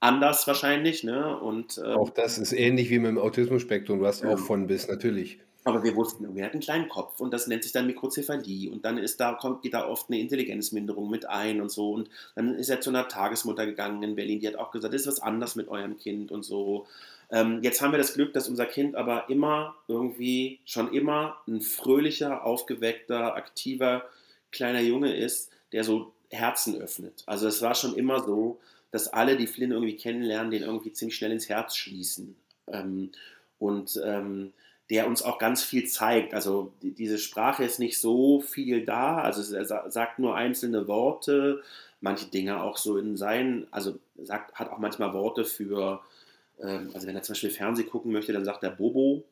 anders wahrscheinlich, ne, und... Ähm, auch das ist ähnlich wie mit dem Autismus-Spektrum, du hast ja. auch von bis, natürlich. Aber wir wussten, wir hatten einen kleinen Kopf und das nennt sich dann Mikrozephalie. Und dann ist da, kommt, geht da oft eine Intelligenzminderung mit ein und so. Und dann ist er zu einer Tagesmutter gegangen in Berlin, die hat auch gesagt, das ist was anders mit eurem Kind und so. Ähm, jetzt haben wir das Glück, dass unser Kind aber immer irgendwie, schon immer ein fröhlicher, aufgeweckter, aktiver, kleiner Junge ist, der so Herzen öffnet. Also es war schon immer so, dass alle, die Flynn irgendwie kennenlernen, den irgendwie ziemlich schnell ins Herz schließen. Ähm, und ähm, der uns auch ganz viel zeigt. Also die, diese Sprache ist nicht so viel da, also er sagt nur einzelne Worte, manche Dinge auch so in seinen, also sagt, hat auch manchmal Worte für, ähm, also wenn er zum Beispiel Fernseh gucken möchte, dann sagt er Bobo.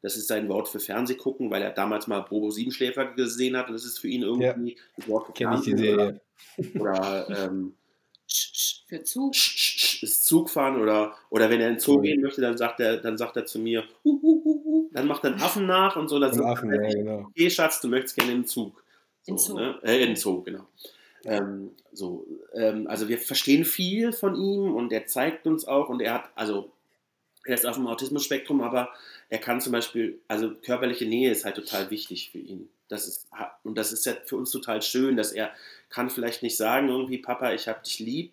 Das ist sein Wort für Fernsehgucken, weil er damals mal Bobo Siebenschläfer gesehen hat und das ist für ihn irgendwie ja. das Wort für Fernsehen. Oder, oder ähm, für Zug. Ist Zugfahren oder, oder wenn er in den Zoo gehen möchte, dann sagt er, dann sagt er zu mir, hu, hu, hu, dann macht er einen Affen nach und so. Dann sagt Affen, er, ja, genau. okay, Schatz, du möchtest gerne in den Zug. So, in Zoo. Ne? Äh, in den Zoo, genau. Ähm, so, ähm, also wir verstehen viel von ihm und er zeigt uns auch und er hat, also er ist auf dem Autismus-Spektrum, aber er kann zum Beispiel, also körperliche Nähe ist halt total wichtig für ihn. Das ist, und das ist ja für uns total schön, dass er kann vielleicht nicht sagen, irgendwie, Papa, ich hab dich lieb,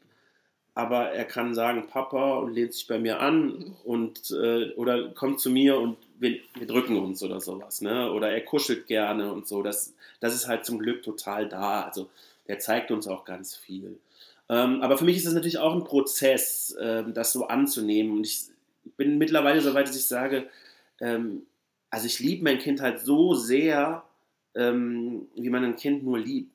aber er kann sagen, Papa, und lehnt sich bei mir an und äh, oder kommt zu mir und wir, wir, drücken uns oder sowas, ne? Oder er kuschelt gerne und so. Das, das ist halt zum Glück total da. Also der zeigt uns auch ganz viel. Ähm, aber für mich ist es natürlich auch ein Prozess, äh, das so anzunehmen. Und ich bin mittlerweile so weit, dass ich sage, ähm, also ich liebe mein Kind halt so sehr, ähm, wie man ein Kind nur lieb,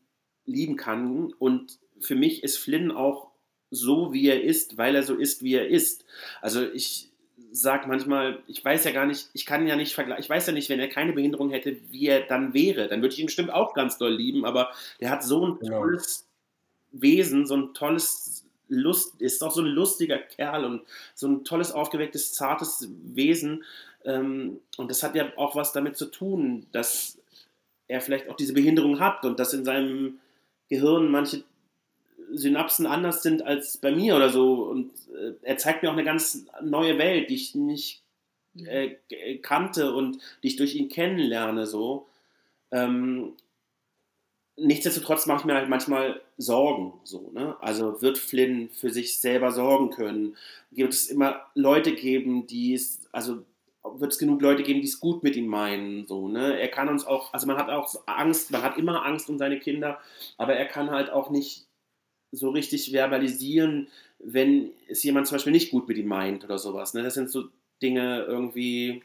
lieben kann. Und für mich ist Flynn auch so, wie er ist, weil er so ist, wie er ist. Also ich sage manchmal, ich weiß ja gar nicht, ich kann ja nicht vergleichen, ich weiß ja nicht, wenn er keine Behinderung hätte, wie er dann wäre. Dann würde ich ihn bestimmt auch ganz doll lieben, aber der hat so ein genau. tolles Wesen, so ein tolles Lust, ist auch so ein lustiger Kerl und so ein tolles, aufgewecktes, zartes Wesen. Ähm, und das hat ja auch was damit zu tun, dass er vielleicht auch diese Behinderung hat und dass in seinem Gehirn manche Synapsen anders sind als bei mir oder so. Und äh, er zeigt mir auch eine ganz neue Welt, die ich nicht mhm. äh, kannte und die ich durch ihn kennenlerne. So. Ähm, nichtsdestotrotz mache ich mir halt manchmal Sorgen. So, ne? Also wird Flynn für sich selber sorgen können? Wird es immer Leute geben, die es, also wird es genug Leute geben, die es gut mit ihm meinen. So, ne? Er kann uns auch, also man hat auch Angst, man hat immer Angst um seine Kinder, aber er kann halt auch nicht so richtig verbalisieren, wenn es jemand zum Beispiel nicht gut mit ihm meint oder sowas. Ne? Das sind so Dinge irgendwie,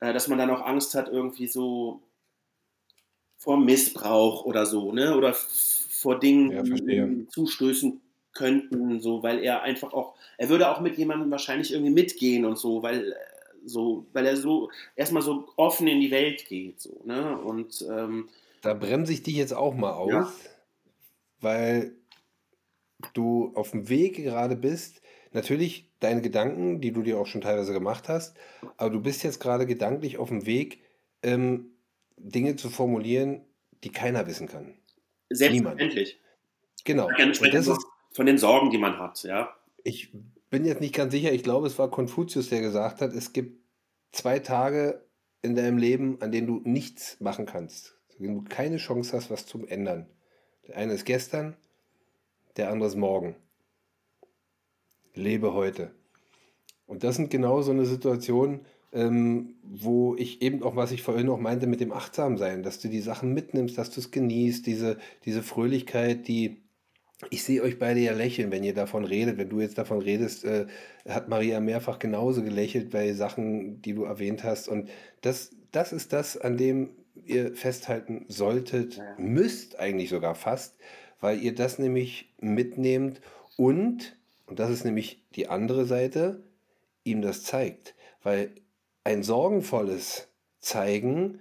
äh, dass man dann auch Angst hat, irgendwie so vor Missbrauch oder so, ne? Oder vor Dingen, ja, die zustößen könnten, so, weil er einfach auch, er würde auch mit jemandem wahrscheinlich irgendwie mitgehen und so, weil so, weil er so erstmal so offen in die Welt geht, so, ne? Und ähm, da bremse ich dich jetzt auch mal aus, ja. weil du auf dem Weg gerade bist, natürlich deine Gedanken, die du dir auch schon teilweise gemacht hast, aber du bist jetzt gerade gedanklich auf dem Weg, ähm, Dinge zu formulieren, die keiner wissen kann. Selbstverständlich. Genau. Und das ist, von den Sorgen, die man hat, ja. Ich bin jetzt nicht ganz sicher, ich glaube, es war Konfuzius, der gesagt hat, es gibt zwei Tage in deinem Leben, an denen du nichts machen kannst, an du keine Chance hast, was zu ändern. Der eine ist gestern, der andere ist morgen. Lebe heute. Und das sind genau so eine Situation, ähm, wo ich eben auch, was ich vorhin noch meinte mit dem Achtsamsein, dass du die Sachen mitnimmst, dass du es genießt, diese, diese Fröhlichkeit, die, ich sehe euch beide ja lächeln, wenn ihr davon redet. Wenn du jetzt davon redest, äh, hat Maria mehrfach genauso gelächelt bei Sachen, die du erwähnt hast. Und das, das ist das, an dem ihr festhalten solltet, müsst eigentlich sogar fast, weil ihr das nämlich mitnehmt und, und das ist nämlich die andere Seite, ihm das zeigt. Weil ein sorgenvolles Zeigen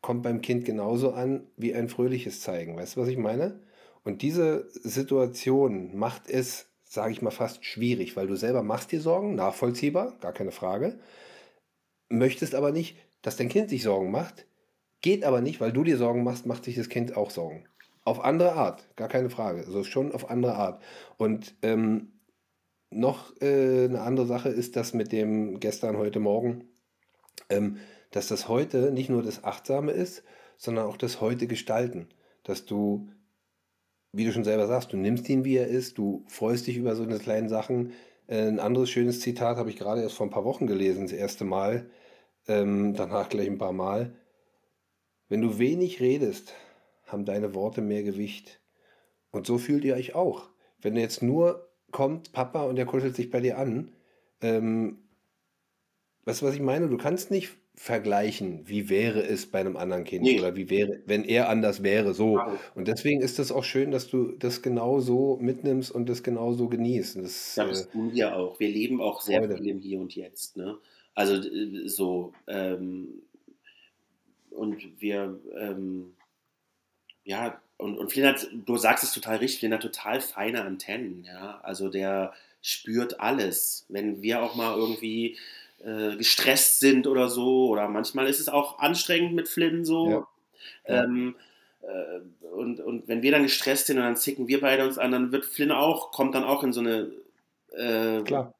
kommt beim Kind genauso an wie ein fröhliches Zeigen. Weißt du, was ich meine? Und diese Situation macht es, sage ich mal, fast schwierig, weil du selber machst dir Sorgen, nachvollziehbar, gar keine Frage, möchtest aber nicht, dass dein Kind sich Sorgen macht, geht aber nicht, weil du dir Sorgen machst, macht sich das Kind auch Sorgen. Auf andere Art, gar keine Frage. Also schon auf andere Art. Und ähm, noch äh, eine andere Sache ist das mit dem gestern, heute Morgen, ähm, dass das heute nicht nur das Achtsame ist, sondern auch das heute Gestalten. Dass du, wie du schon selber sagst, du nimmst ihn, wie er ist, du freust dich über so eine kleinen Sachen. Äh, ein anderes schönes Zitat habe ich gerade erst vor ein paar Wochen gelesen, das erste Mal, ähm, danach gleich ein paar Mal. Wenn du wenig redest, haben deine Worte mehr Gewicht. Und so fühlt ihr euch auch. Wenn jetzt nur kommt Papa und er kuschelt sich bei dir an, ähm, weißt du, was ich meine? Du kannst nicht vergleichen, wie wäre es bei einem anderen Kind nee. oder wie wäre, wenn er anders wäre, so. Und deswegen ist es auch schön, dass du das genau so mitnimmst und das genau so genießt. Das, ja, das äh, tun wir auch. Wir leben auch sehr Freude. viel im Hier und Jetzt. Ne? Also äh, so, ähm, und wir, ähm, ja, und, und Flynn hat, du sagst es total richtig, Flynn hat total feine Antennen, ja. Also der spürt alles. Wenn wir auch mal irgendwie äh, gestresst sind oder so, oder manchmal ist es auch anstrengend mit Flynn so. Ja. Ähm, äh, und, und wenn wir dann gestresst sind und dann zicken wir beide uns an, dann wird Flynn auch, kommt dann auch in so eine äh, Klar.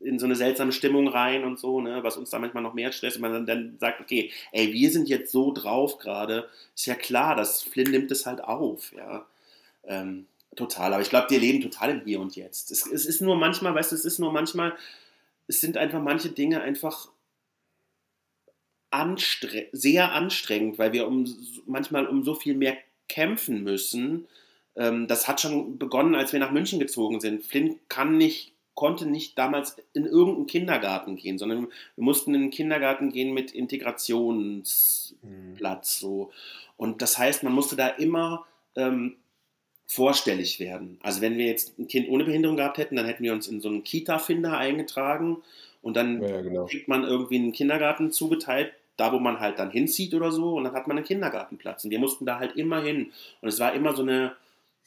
in so eine seltsame Stimmung rein und so, ne, was uns da manchmal noch mehr stresst, wenn man dann, dann sagt, okay, ey, wir sind jetzt so drauf gerade, ist ja klar, dass Flynn nimmt es halt auf, ja. Ähm, total, aber ich glaube, wir leben total im Hier und Jetzt. Es, es ist nur manchmal, weißt du, es ist nur manchmal, es sind einfach manche Dinge einfach anstre sehr anstrengend, weil wir um, manchmal um so viel mehr kämpfen müssen. Ähm, das hat schon begonnen, als wir nach München gezogen sind. Flynn kann nicht, konnte nicht damals in irgendeinen Kindergarten gehen, sondern wir mussten in einen Kindergarten gehen mit Integrationsplatz. Mhm. So. Und das heißt, man musste da immer ähm, vorstellig werden. Also wenn wir jetzt ein Kind ohne Behinderung gehabt hätten, dann hätten wir uns in so einen Kita-Finder eingetragen und dann ja, genau. kriegt man irgendwie einen Kindergarten zugeteilt, da wo man halt dann hinzieht oder so, und dann hat man einen Kindergartenplatz. Und wir mussten da halt immer hin. Und es war immer so eine,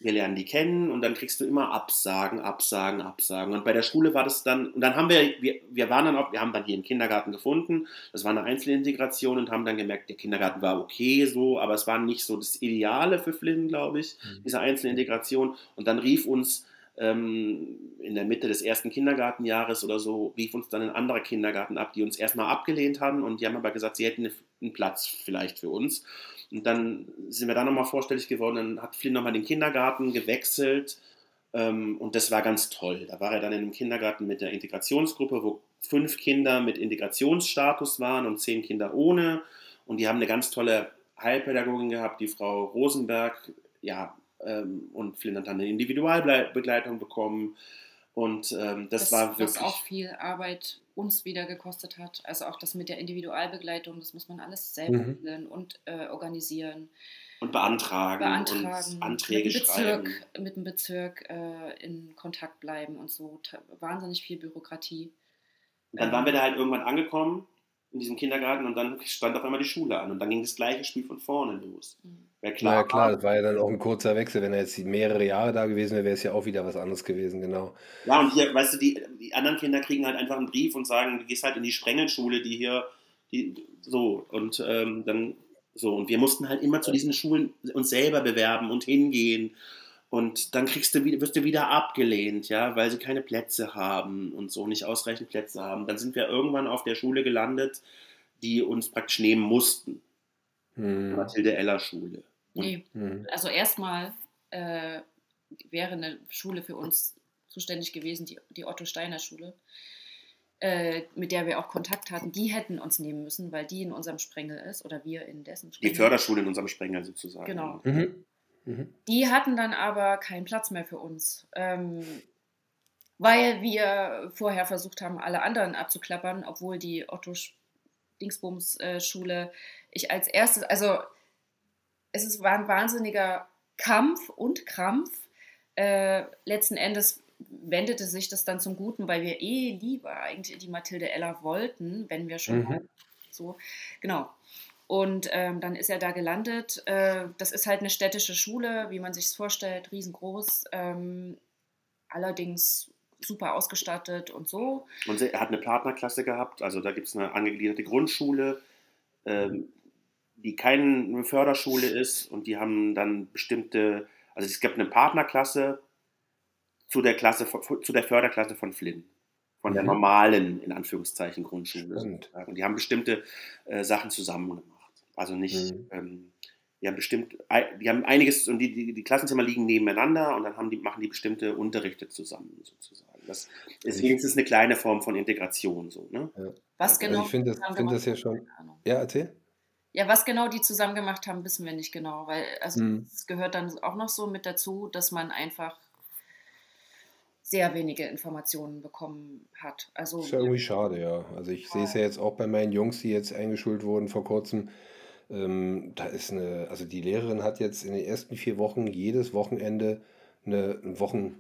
wir lernen die kennen und dann kriegst du immer Absagen, Absagen, Absagen. Und bei der Schule war das dann, und dann haben wir, wir, wir waren dann auch, wir haben dann hier einen Kindergarten gefunden, das war eine Einzelintegration und haben dann gemerkt, der Kindergarten war okay so, aber es war nicht so das Ideale für Flynn, glaube ich, mhm. diese Einzelintegration. Und dann rief uns ähm, in der Mitte des ersten Kindergartenjahres oder so, rief uns dann ein anderer Kindergarten ab, die uns erstmal abgelehnt haben und die haben aber gesagt, sie hätten einen Platz vielleicht für uns. Und dann sind wir da nochmal vorstellig geworden, dann hat Flynn nochmal den Kindergarten gewechselt ähm, und das war ganz toll. Da war er dann in einem Kindergarten mit der Integrationsgruppe, wo fünf Kinder mit Integrationsstatus waren und zehn Kinder ohne und die haben eine ganz tolle Heilpädagogin gehabt, die Frau Rosenberg, ja, ähm, und Flynn hat dann eine Individualbegleitung bekommen. Und ähm, das, das, war wirklich. Was auch viel Arbeit uns wieder gekostet hat. Also auch das mit der Individualbegleitung, das muss man alles selber mhm. und äh, organisieren. Und beantragen, beantragen und Anträge mit Bezirk, schreiben. Mit dem Bezirk äh, in Kontakt bleiben und so. Wahnsinnig viel Bürokratie. Und dann waren wir da halt irgendwann angekommen in diesem Kindergarten und dann stand auf einmal die Schule an und dann ging das gleiche Spiel von vorne los. Mhm. Ja klar, ja, klar, das war ja dann auch ein kurzer Wechsel. Wenn er jetzt mehrere Jahre da gewesen wäre, wäre es ja auch wieder was anderes gewesen, genau. Ja, und hier, weißt du, die, die anderen Kinder kriegen halt einfach einen Brief und sagen, du gehst halt in die Sprengelschule, die hier, die, so, und ähm, dann, so, und wir mussten halt immer zu diesen Schulen uns selber bewerben und hingehen. Und dann kriegst du, wirst du wieder abgelehnt, ja, weil sie keine Plätze haben und so nicht ausreichend Plätze haben. Dann sind wir irgendwann auf der Schule gelandet, die uns praktisch nehmen mussten. Hm. Mathilde Eller Schule. Nee, mhm. also erstmal äh, wäre eine Schule für uns zuständig gewesen, die, die Otto Steiner Schule, äh, mit der wir auch Kontakt hatten. Die hätten uns nehmen müssen, weil die in unserem Sprengel ist oder wir in dessen Sprengel. Die Förderschule in unserem Sprengel sozusagen. Genau. Mhm. Mhm. Die hatten dann aber keinen Platz mehr für uns. Ähm, weil wir vorher versucht haben, alle anderen abzuklappern, obwohl die Otto Dingsbums äh, Schule ich als erstes, also es ist, war ein wahnsinniger Kampf und Krampf. Äh, letzten Endes wendete sich das dann zum Guten, weil wir eh lieber eigentlich die Mathilde Eller wollten, wenn wir schon mhm. so, genau. Und ähm, dann ist er da gelandet. Äh, das ist halt eine städtische Schule, wie man sich es vorstellt, riesengroß, ähm, allerdings super ausgestattet und so. Und er hat eine Partnerklasse gehabt, also da gibt es eine angegliederte Grundschule. Ähm, die keine Förderschule ist und die haben dann bestimmte, also es gibt eine Partnerklasse zu der Klasse zu der Förderklasse von Flynn, von der mhm. normalen in Anführungszeichen Grundschule. Und die haben bestimmte äh, Sachen zusammen gemacht. Also nicht, mhm. ähm, die haben bestimmt, die haben einiges und die, die, die, Klassenzimmer liegen nebeneinander und dann haben die, machen die bestimmte Unterrichte zusammen sozusagen. Das, deswegen ist es eine kleine Form von Integration so. Ne? Ja. Was also genau? ich finde das, find das ja schon. Ja, erzähl. Ja, was genau die zusammen gemacht haben, wissen wir nicht genau, weil also mhm. es gehört dann auch noch so mit dazu, dass man einfach sehr wenige Informationen bekommen hat. Also ist ja irgendwie schade, ja. Also ich sehe es ja jetzt auch bei meinen Jungs, die jetzt eingeschult wurden vor kurzem. Ähm, da ist eine, also die Lehrerin hat jetzt in den ersten vier Wochen jedes Wochenende eine, eine Wochen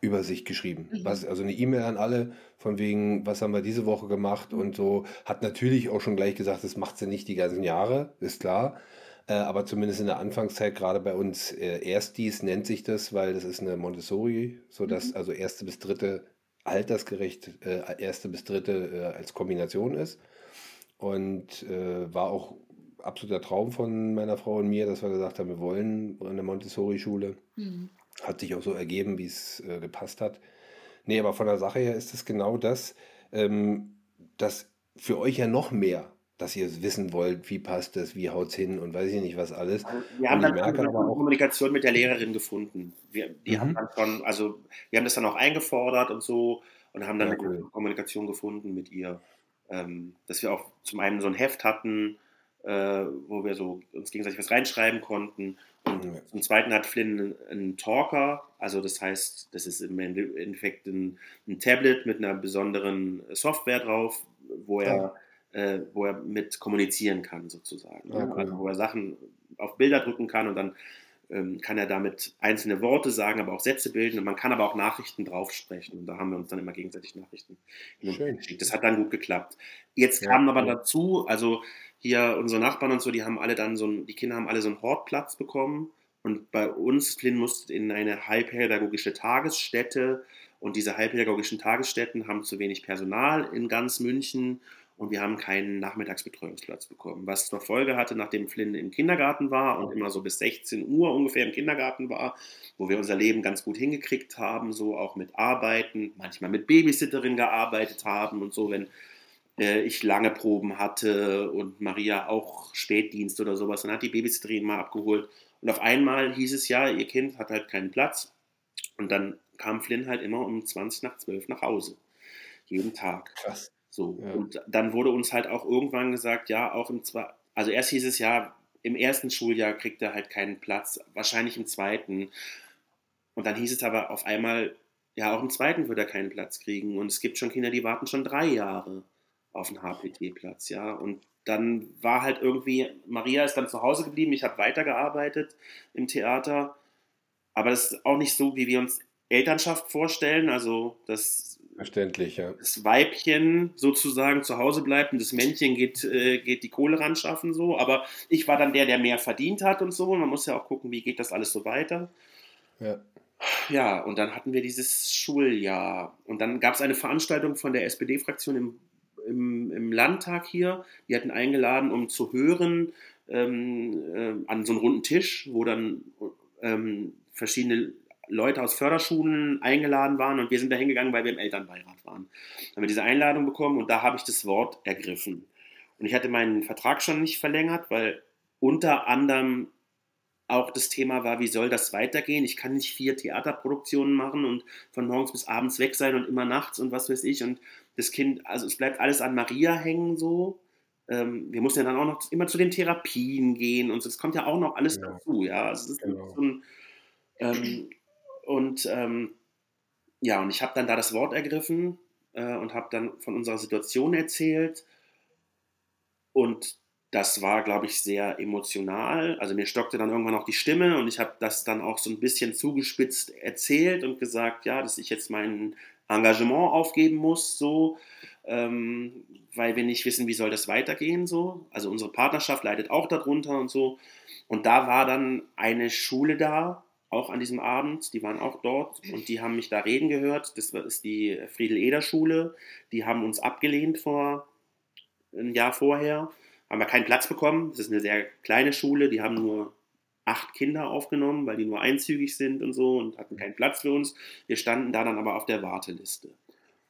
Übersicht geschrieben. Mhm. Was, also eine E-Mail an alle, von wegen, was haben wir diese Woche gemacht und so. Hat natürlich auch schon gleich gesagt, das macht sie nicht die ganzen Jahre, ist klar. Äh, aber zumindest in der Anfangszeit, gerade bei uns äh, Erstis nennt sich das, weil das ist eine Montessori, sodass mhm. also erste bis dritte altersgerecht äh, erste bis dritte äh, als Kombination ist. Und äh, war auch absoluter Traum von meiner Frau und mir, dass wir gesagt haben, wir wollen eine Montessori-Schule. Mhm. Hat sich auch so ergeben, wie es äh, gepasst hat. Nee, aber von der Sache her ist es genau das, ähm, dass für euch ja noch mehr, dass ihr wissen wollt, wie passt es, wie haut es hin und weiß ich nicht was alles. Also, wir haben dann merke eine aber auch, Kommunikation mit der Lehrerin gefunden. Wir, die haben mhm, dann schon, also wir haben das dann auch eingefordert und so und haben dann ja cool. Kommunikation gefunden mit ihr. Ähm, dass wir auch zum einen so ein Heft hatten, äh, wo wir so uns gegenseitig was reinschreiben konnten. Und Ja. zum Zweiten hat Flynn einen, Talker, also das heißt, das ist im Endeffekt ein, ein Tablet mit einer besonderen Software drauf, wo er, äh, wo er mit kommunizieren kann, sozusagen. Ne? Also cool. wo er Sachen auf Bilder drücken kann und dann ähm, kann er damit einzelne Worte sagen, aber auch Sätze bilden und man kann aber auch Nachrichten draufsprechen. Und da haben wir uns dann immer gegenseitig Nachrichten geschickt. Das hat dann gut geklappt. Jetzt Ja, kamen aber dazu, also hier unsere Nachbarn und so, die haben alle dann so ein, die Kinder haben alle so einen Hortplatz bekommen. Und bei uns, Flynn musste in eine heilpädagogische Tagesstätte. Und diese heilpädagogischen Tagesstätten haben zu wenig Personal in ganz München. Und wir haben keinen Nachmittagsbetreuungsplatz bekommen. Was zur Folge hatte, nachdem Flynn im Kindergarten war und immer so bis 16 Uhr ungefähr im Kindergarten war, wo wir unser Leben ganz gut hingekriegt haben, so auch mit Arbeiten, manchmal mit Babysitterin gearbeitet haben und so, wenn äh, ich lange Proben hatte und Maria auch Spätdienst oder sowas, dann hat die Babysitterin mal abgeholt. Und auf einmal hieß es ja, ihr Kind hat halt keinen Platz. Und dann kam Flynn halt immer um 20 nach 12 nach Hause. Jeden Tag. Krass. So. Ja. Und dann wurde uns halt auch irgendwann gesagt, ja, auch im zwei, also erst hieß es ja, im ersten Schuljahr kriegt er halt keinen Platz, wahrscheinlich im zweiten. Und dann hieß es aber auf einmal, ja, auch im zweiten wird er keinen Platz kriegen. Und es gibt schon Kinder, die warten schon drei Jahre auf einen HPT-Platz, ja. Und dann war halt irgendwie, Maria ist dann zu Hause geblieben, ich habe weitergearbeitet im Theater. Aber das ist auch nicht so, wie wir uns Elternschaft vorstellen. Also, dass Verständlich, ja. das Weibchen sozusagen zu Hause bleibt und das Männchen geht, äh, geht die Kohle ran schaffen so. Aber ich war dann der, der mehr verdient hat und so. Und man muss ja auch gucken, wie geht das alles so weiter. Ja. Ja, und dann hatten wir dieses Schuljahr. Und dann gab es eine Veranstaltung von der SPD-Fraktion im, im, im Landtag hier. Die hatten eingeladen, um zu hören ähm, äh, an so einem runden Tisch, wo dann ähm, verschiedene Leute aus Förderschulen eingeladen waren und wir sind da hingegangen, weil wir im Elternbeirat waren. Dann haben wir diese Einladung bekommen und da habe ich das Wort ergriffen. Und ich hatte meinen Vertrag schon nicht verlängert, weil unter anderem auch das Thema war, wie soll das weitergehen? Ich kann nicht vier Theaterproduktionen machen und von morgens bis abends weg sein und immer nachts und was weiß ich. Und das Kind, also es bleibt alles an Maria hängen so. Ähm, wir mussten ja dann auch noch immer zu den Therapien gehen und so. Das kommt ja auch noch alles Genau. dazu, ja. Also das ist Genau. so ein, ähm, und ähm, ja, und ich habe dann da das Wort ergriffen äh, und habe dann von unserer Situation erzählt. Und das war, glaube ich, sehr emotional. Also mir stockte dann irgendwann auch die Stimme und ich habe das dann auch so ein bisschen zugespitzt erzählt und gesagt, ja, dass ich jetzt mein Engagement aufgeben muss, so, ähm, weil wir nicht wissen, wie soll das weitergehen, so. Also unsere Partnerschaft leidet auch darunter und so. Und da war dann eine Schule da, auch an diesem Abend, die waren auch dort und die haben mich da reden gehört. Das ist die Friedel-Eder-Schule. Die haben uns abgelehnt vor ein Jahr vorher, haben wir keinen Platz bekommen. Das ist eine sehr kleine Schule, die haben nur acht Kinder aufgenommen, weil die nur einzügig sind und so und hatten keinen Platz für uns. Wir standen da dann aber auf der Warteliste.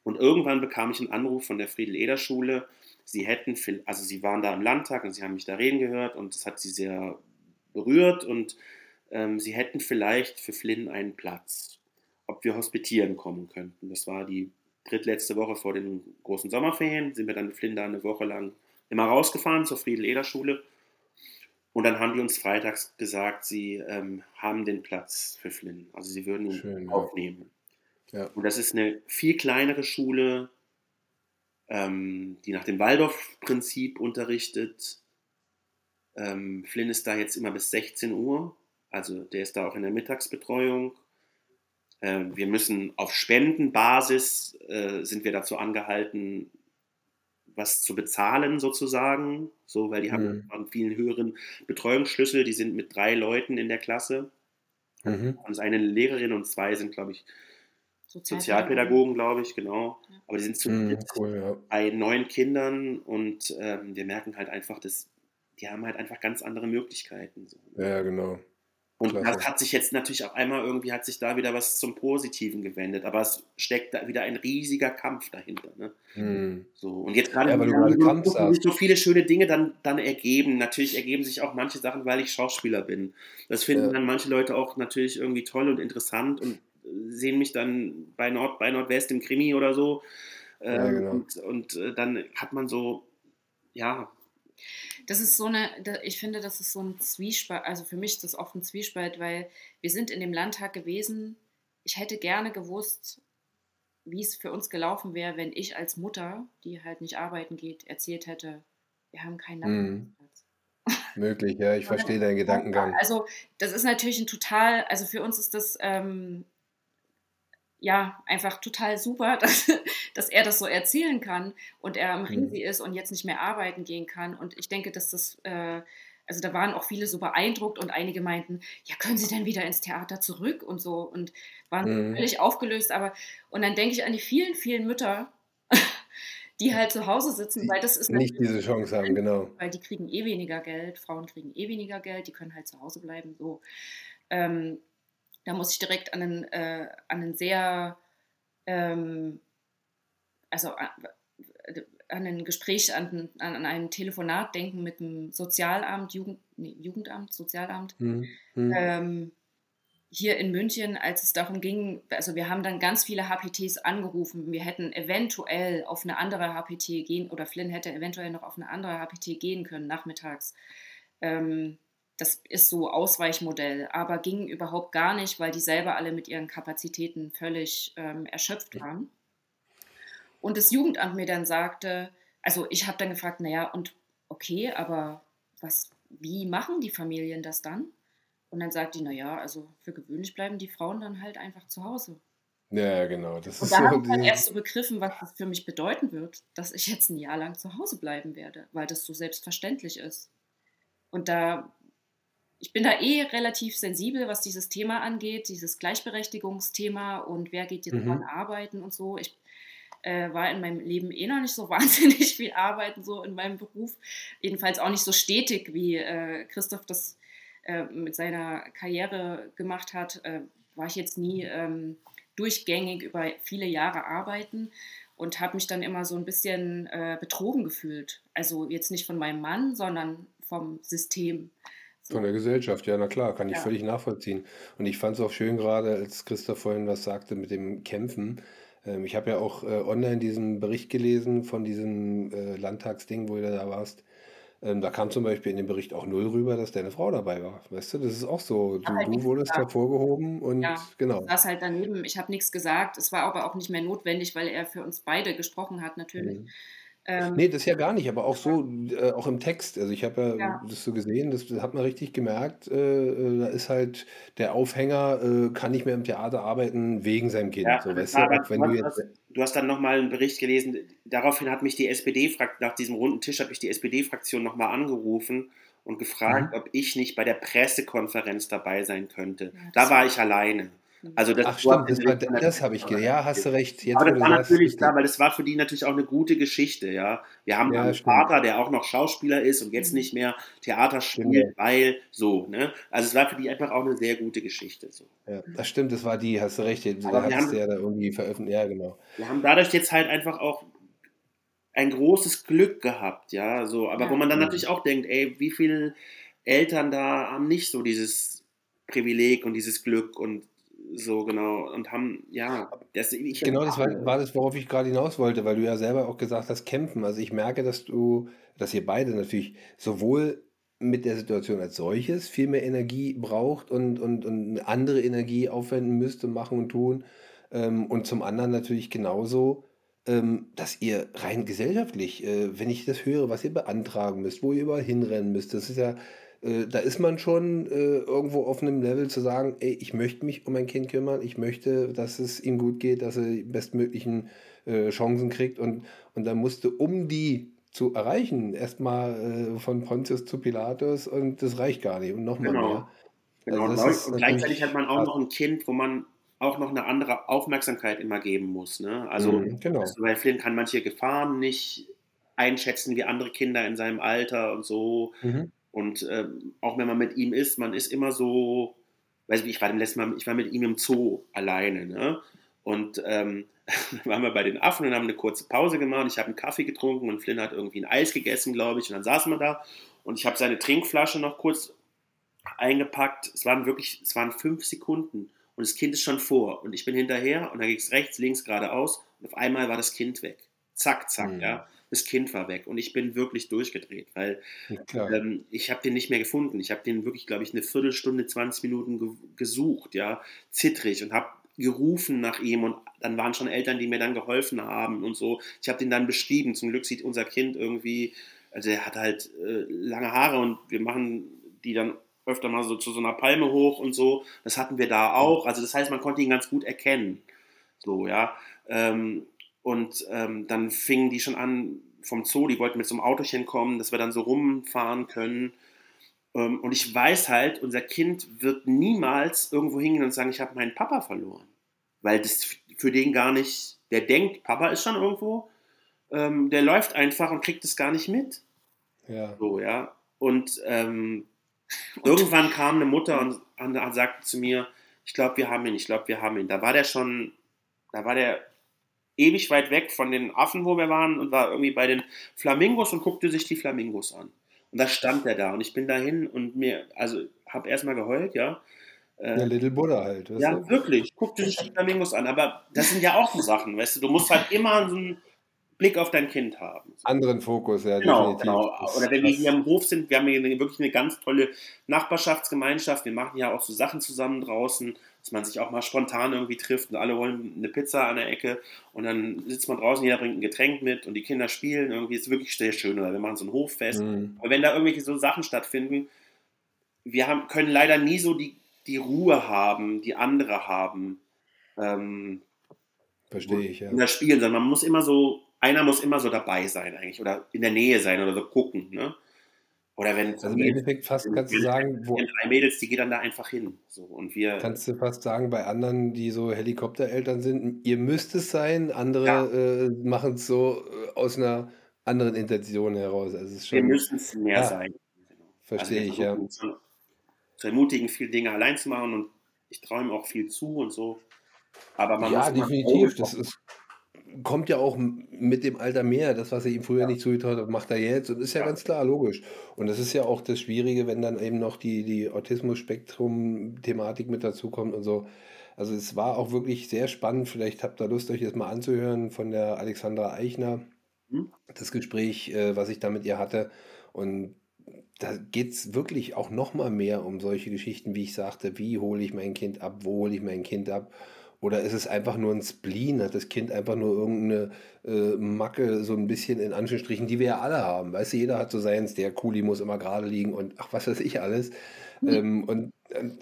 Und irgendwann bekam ich einen Anruf von der Friedel-Eder-Schule. Sie hätten, also sie waren da im Landtag und sie haben mich da reden gehört und das hat sie sehr berührt und ähm, sie hätten vielleicht für Flynn einen Platz, ob wir hospitieren kommen könnten. Das war die drittletzte Woche vor den großen Sommerferien, sind wir dann mit Flynn da eine Woche lang immer rausgefahren zur Friedel-Eder-Schule. Und dann haben die uns freitags gesagt, sie ähm, haben den Platz für Flynn. Also sie würden ihn Schön, aufnehmen. Ja. Und das ist eine viel kleinere Schule, ähm, die nach dem Waldorf-Prinzip unterrichtet. Ähm, Flynn ist da jetzt immer bis 16 Uhr, also der ist da auch in der Mittagsbetreuung. Ähm, wir müssen auf Spendenbasis, äh, sind wir dazu angehalten, was zu bezahlen sozusagen, so, weil die haben Mhm. einen vielen höheren Betreuungsschlüssel, die sind mit drei Leuten in der Klasse. Mhm. Also eine Lehrerin und zwei sind, glaube ich, Sozialpädagogen. Sozialpädagogen, glaube ich, genau. Ja. Aber die sind zu Mhm, cool, ja. bei neun Kindern und ähm, wir merken halt einfach, dass die haben halt einfach ganz andere Möglichkeiten. So. Ja, genau. Und Klasse. das hat sich jetzt natürlich auf einmal irgendwie hat sich da wieder was zum Positiven gewendet, aber es steckt da wieder ein riesiger Kampf dahinter. Ne? Hm. So, und jetzt gerade, ja, wenn sich so viele schöne Dinge dann, dann ergeben. Natürlich ergeben sich auch manche Sachen, weil ich Schauspieler bin. Das finden ja. dann manche Leute auch natürlich irgendwie toll und interessant und sehen mich dann bei Nord, bei Nordwest im Krimi oder so. Ja, ähm, genau. Und, und äh, dann hat man so, ja, das ist so eine, ich finde, das ist so ein Zwiespalt, also für mich ist das oft ein Zwiespalt, weil wir sind in dem Landtag gewesen. Ich hätte gerne gewusst, wie es für uns gelaufen wäre, wenn ich als Mutter, die halt nicht arbeiten geht, erzählt hätte, wir haben keinen Nachmittagsplatz. Mhm. Möglich, ja, ich verstehe deinen Gedankengang. Also das ist natürlich ein total, also für uns ist das ähm, ja, einfach total super, dass, dass er das so erzählen kann und er am mhm. Risi ist und jetzt nicht mehr arbeiten gehen kann. Und ich denke, dass das, äh, also da waren auch viele so beeindruckt und einige meinten, ja, können Sie denn wieder ins Theater zurück und so und waren mhm. völlig aufgelöst. Aber, und dann denke ich an die vielen, vielen Mütter, die halt zu Hause sitzen, weil das ist nicht diese Chance haben, genau. Weil die kriegen eh weniger Geld, Frauen kriegen eh weniger Geld, die können halt zu Hause bleiben, so. Ähm, da muss ich direkt an einen, äh, an einen sehr, ähm, also an, an ein Gespräch, an, an, ein Telefonat denken mit dem Sozialamt, Jugend, nee, Jugendamt, Sozialamt. Mhm. Ähm, hier in München, als es darum ging, also wir haben dann ganz viele HPTs angerufen, wir hätten eventuell auf eine andere HPT gehen, oder Flynn hätte eventuell noch auf eine andere HPT gehen können, nachmittags. Ähm, das ist so Ausweichmodell, aber ging überhaupt gar nicht, weil die selber alle mit ihren Kapazitäten völlig ähm, erschöpft waren. Und das Jugendamt mir dann sagte, also ich habe dann gefragt, naja, und okay, aber was, wie machen die Familien das dann? Und dann sagt die, naja, also für gewöhnlich bleiben die Frauen dann halt einfach zu Hause. Ja, genau. Das und da habe ich dann erst so begriffen, was das für mich bedeuten wird, dass ich jetzt ein Jahr lang zu Hause bleiben werde, weil das so selbstverständlich ist. Und da ich bin da eh relativ sensibel, was dieses Thema angeht, dieses Gleichberechtigungsthema und wer geht jetzt mhm. wann arbeiten und so. Ich äh, war in meinem Leben eh noch nicht so wahnsinnig viel arbeiten, so in meinem Beruf. Jedenfalls auch nicht so stetig, wie äh, Christoph das äh, mit seiner Karriere gemacht hat. Äh, war ich jetzt nie ähm, durchgängig über viele Jahre arbeiten und habe mich dann immer so ein bisschen äh, betrogen gefühlt. Also jetzt nicht von meinem Mann, sondern vom System. Von der Gesellschaft, ja, na klar, kann ich Ja. völlig nachvollziehen. Und ich fand es auch schön gerade, als Christoph vorhin was sagte mit dem Kämpfen. Ähm, ich habe ja auch äh, online diesen Bericht gelesen von diesem äh, Landtagsding, wo du da warst. Ähm, da kam zum Beispiel in dem Bericht auch null rüber, dass deine Frau dabei war. Weißt du, das ist auch so. Du, halt du wurdest gesagt. hervorgehoben und Ja, ich genau. saß halt daneben. Ich habe nichts gesagt. Es war aber auch nicht mehr notwendig, weil er für uns beide gesprochen hat, natürlich. Mhm. Ähm, nee, das ja gar nicht, aber auch so, äh, auch im Text. Also ich habe ja Ja. das so gesehen, das, das hat man richtig gemerkt. Äh, äh, da ist halt der Aufhänger, äh, kann nicht mehr im Theater arbeiten wegen seinem Kind. Ja, So, weißt du, auch wenn du du jetzt. hast, du hast dann nochmal einen Bericht gelesen. Daraufhin hat mich die SPD-Fraktion, nach diesem runden Tisch hat mich die SPD-Fraktion nochmal angerufen und gefragt, Mhm. ob ich nicht bei der Pressekonferenz dabei sein könnte. Ja, Da war ich alleine. Also das Ach stimmt, das, war, das habe ich gedacht. Ja, hast du recht. Jetzt, Aber das war natürlich klar, weil das war für die natürlich auch eine gute Geschichte, ja. Wir haben ja, einen stimmt. Vater, der auch noch Schauspieler ist und jetzt mhm. nicht mehr Theater spielt, stimmt. weil so, ne? Also es war für die einfach auch eine sehr gute Geschichte. So. Ja, das stimmt, das war die, hast du recht, da hast du ja da irgendwie veröffentlicht, ja genau. Wir haben dadurch jetzt halt einfach auch ein großes Glück gehabt, ja, so, aber ja. wo man dann natürlich auch denkt, ey, wie viele Eltern da haben nicht so dieses Privileg und dieses Glück und so genau und haben, ja, das, ich genau das war, war, das, worauf ich gerade hinaus wollte, weil du ja selber auch gesagt hast, kämpfen. Also ich merke, dass du, dass ihr beide natürlich sowohl mit der Situation als solches viel mehr Energie braucht und, und, und eine andere Energie aufwenden müsst und machen und tun. Ähm, und zum anderen natürlich genauso, ähm, dass ihr rein gesellschaftlich, äh, wenn ich das höre, was ihr beantragen müsst, wo ihr überall hinrennen müsst, das ist ja äh, da ist man schon äh, irgendwo auf einem Level zu sagen, ey, ich möchte mich um mein Kind kümmern, ich möchte, dass es ihm gut geht, dass er die bestmöglichen äh, Chancen kriegt und, und dann musste, um die zu erreichen, erstmal äh, von Pontius zu Pilatus und das reicht gar nicht und nochmal genau. mehr. Genau. Also und gleichzeitig hat man auch noch ein Kind, wo man auch noch eine andere Aufmerksamkeit immer geben muss. Ne? Also, mhm, genau. also bei Flynn kann manche Gefahren nicht einschätzen wie andere Kinder in seinem Alter und so. Mhm. Und ähm, auch wenn man mit ihm ist, man ist immer so, weiß ich, ich war, letzten Mal, ich war mit ihm im Zoo alleine, ne? Und ähm, waren wir bei den Affen und haben eine kurze Pause gemacht. Ich habe einen Kaffee getrunken und Flynn hat irgendwie ein Eis gegessen, glaube ich. Und dann saßen wir da und ich habe seine Trinkflasche noch kurz eingepackt. Es waren wirklich, es waren fünf Sekunden und das Kind ist schon vor und ich bin hinterher und dann ging es rechts, links, geradeaus und auf einmal war das Kind weg. Zack, zack, mhm. ja. Das Kind war weg und ich bin wirklich durchgedreht, weil ähm, ich habe den nicht mehr gefunden. Ich habe den wirklich, glaube ich, eine Viertelstunde, 20 Minuten ge gesucht, ja, zittrig und habe gerufen nach ihm und dann waren schon Eltern, die mir dann geholfen haben und so. Ich habe den dann beschrieben. Zum Glück sieht unser Kind irgendwie, also er hat halt äh, lange Haare und wir machen die dann öfter mal so zu so einer Palme hoch und so. Das hatten wir da auch. Also das heißt, man konnte ihn ganz gut erkennen. So, ja. Ähm, und ähm, dann fingen die schon an vom Zoo, die wollten mit so einem Autochen kommen, dass wir dann so rumfahren können. Ähm, und ich weiß halt, unser Kind wird niemals irgendwo hingehen und sagen, ich habe meinen Papa verloren. Weil das für den gar nicht, der denkt, Papa ist schon irgendwo, ähm, der läuft einfach und kriegt es gar nicht mit. Ja. So, ja. Und ähm, Irgendwann kam eine Mutter und, und sagte zu mir, ich glaube, wir haben ihn, ich glaube, wir haben ihn. Da war der schon, da war der ewig weit weg von den Affen, wo wir waren und war irgendwie bei den Flamingos und guckte sich die Flamingos an. Und da stand er da und ich bin dahin und mir, also habe erstmal geheult, ja. Äh, ja, Little Buddha halt. Ja, du? wirklich. Guckte sich die Flamingos an. Aber das sind ja auch so Sachen, weißt du. Du musst halt immer so ein Blick auf dein Kind haben. Anderen Fokus, ja, genau, definitiv. Genau. Oder wenn wir hier im Hof sind, wir haben hier wirklich eine ganz tolle Nachbarschaftsgemeinschaft. Wir machen ja auch so Sachen zusammen draußen, dass man sich auch mal spontan irgendwie trifft und alle wollen eine Pizza an der Ecke und dann sitzt man draußen, jeder bringt ein Getränk mit und die Kinder spielen. Irgendwie ist es wirklich sehr schön. Oder wir machen so ein Hoffest. Mhm. Aber wenn da irgendwelche so Sachen stattfinden, wir haben, können leider nie so die, die Ruhe haben, die andere haben. Ähm, Verstehe ich, ja. In das Spielen, sondern man muss immer so einer muss immer so dabei sein eigentlich oder in der Nähe sein oder so gucken. Ne? Oder wenn also im Endeffekt fast kannst du sagen, wo drei Mädels, die gehen dann da einfach hin. So, und wir kannst du fast sagen, bei anderen, die so Helikoptereltern sind, ihr müsst es sein, andere ja. äh, machen es so äh, aus einer anderen Intention heraus. Also es schon, wir müssen es mehr ja, sein. Verstehe also ich, ja. Zu, zu ermutigen, viele Dinge allein zu machen und ich träume auch viel zu und so. Aber man ja, muss definitiv. Das ist kommt ja auch mit dem Alter mehr. Das, was er ihm früher ja. nicht zugetraut hat, macht er jetzt. Und ist ja, ja, ganz klar, logisch. Und das ist ja auch das Schwierige, wenn dann eben noch die, die Autismus-Spektrum-Thematik mit dazukommt und so. Also es war auch wirklich sehr spannend. Vielleicht habt ihr Lust, euch das mal anzuhören von der Alexandra Eichner. Mhm. Das Gespräch, äh, was ich da mit ihr hatte. Und da geht es wirklich auch noch mal mehr um solche Geschichten, wie ich sagte, wie hole ich mein Kind ab, wo hole ich mein Kind ab oder ist es einfach nur ein Spleen? Hat das Kind einfach nur irgendeine äh, Macke, so ein bisschen in Anführungsstrichen, die wir ja alle haben? Weißt du, jeder hat so seins, der Kuli muss immer gerade liegen und ach, was weiß ich alles. Mhm. Ähm, und,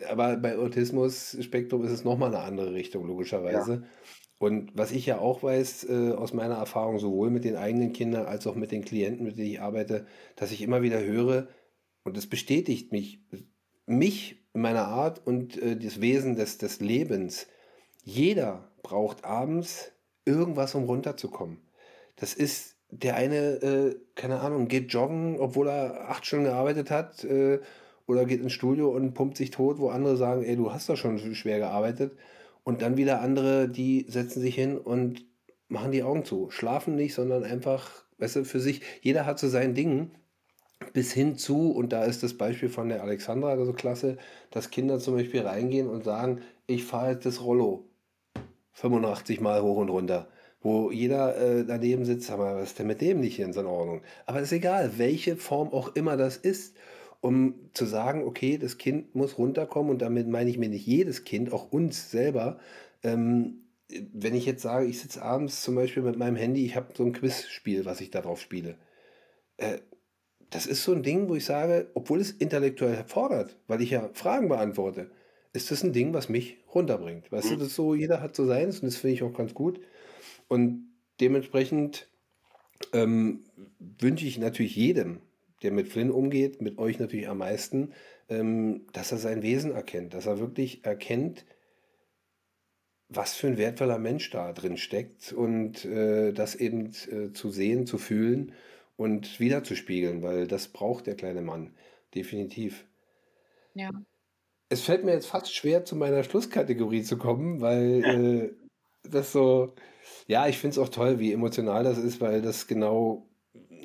aber bei Autismus-Spektrum ist es nochmal eine andere Richtung, logischerweise. Ja. Und was ich ja auch weiß äh, aus meiner Erfahrung, sowohl mit den eigenen Kindern als auch mit den Klienten, mit denen ich arbeite, dass ich immer wieder höre, und das bestätigt mich, mich, meiner Art und äh, das Wesen des, des Lebens, jeder braucht abends irgendwas, um runterzukommen. Das ist der eine, äh, keine Ahnung, geht joggen, obwohl er acht Stunden gearbeitet hat, äh, oder geht ins Studio und pumpt sich tot, wo andere sagen, ey, du hast doch schon schwer gearbeitet. Und dann wieder andere, die setzen sich hin und machen die Augen zu. Schlafen nicht, sondern einfach, weißt du, für sich. Jeder hat so sein Ding. Bis hin zu, und da ist das Beispiel von der Alexandra so klasse, dass Kinder zum Beispiel reingehen und sagen, ich fahre jetzt das Rollo. 85 Mal hoch und runter. Wo jeder äh, daneben sitzt, aber was ist denn mit dem nicht in seiner Ordnung? Aber es ist egal, welche Form auch immer das ist, um zu sagen, okay, das Kind muss runterkommen und damit meine ich mir nicht jedes Kind, auch uns selber. Ähm, wenn ich jetzt sage, ich sitze abends zum Beispiel mit meinem Handy, ich habe so ein Quizspiel, was ich darauf spiele. Äh, das ist so ein Ding, wo ich sage, obwohl es intellektuell fordert, weil ich ja Fragen beantworte, ist das ein Ding, was mich runterbringt. Weißt du, mhm. das ist so, jeder hat so seins und das finde ich auch ganz gut. Und dementsprechend ähm, wünsche ich natürlich jedem, der mit Flynn umgeht, mit euch natürlich am meisten, ähm, dass er sein Wesen erkennt, dass er wirklich erkennt, was für ein wertvoller Mensch da drin steckt und äh, das eben äh, zu sehen, zu fühlen und wiederzuspiegeln, weil das braucht der kleine Mann, definitiv. Ja. Es fällt mir jetzt fast schwer, zu meiner Schlusskategorie zu kommen, weil äh, das so, ja, ich finde es auch toll, wie emotional das ist, weil das genau,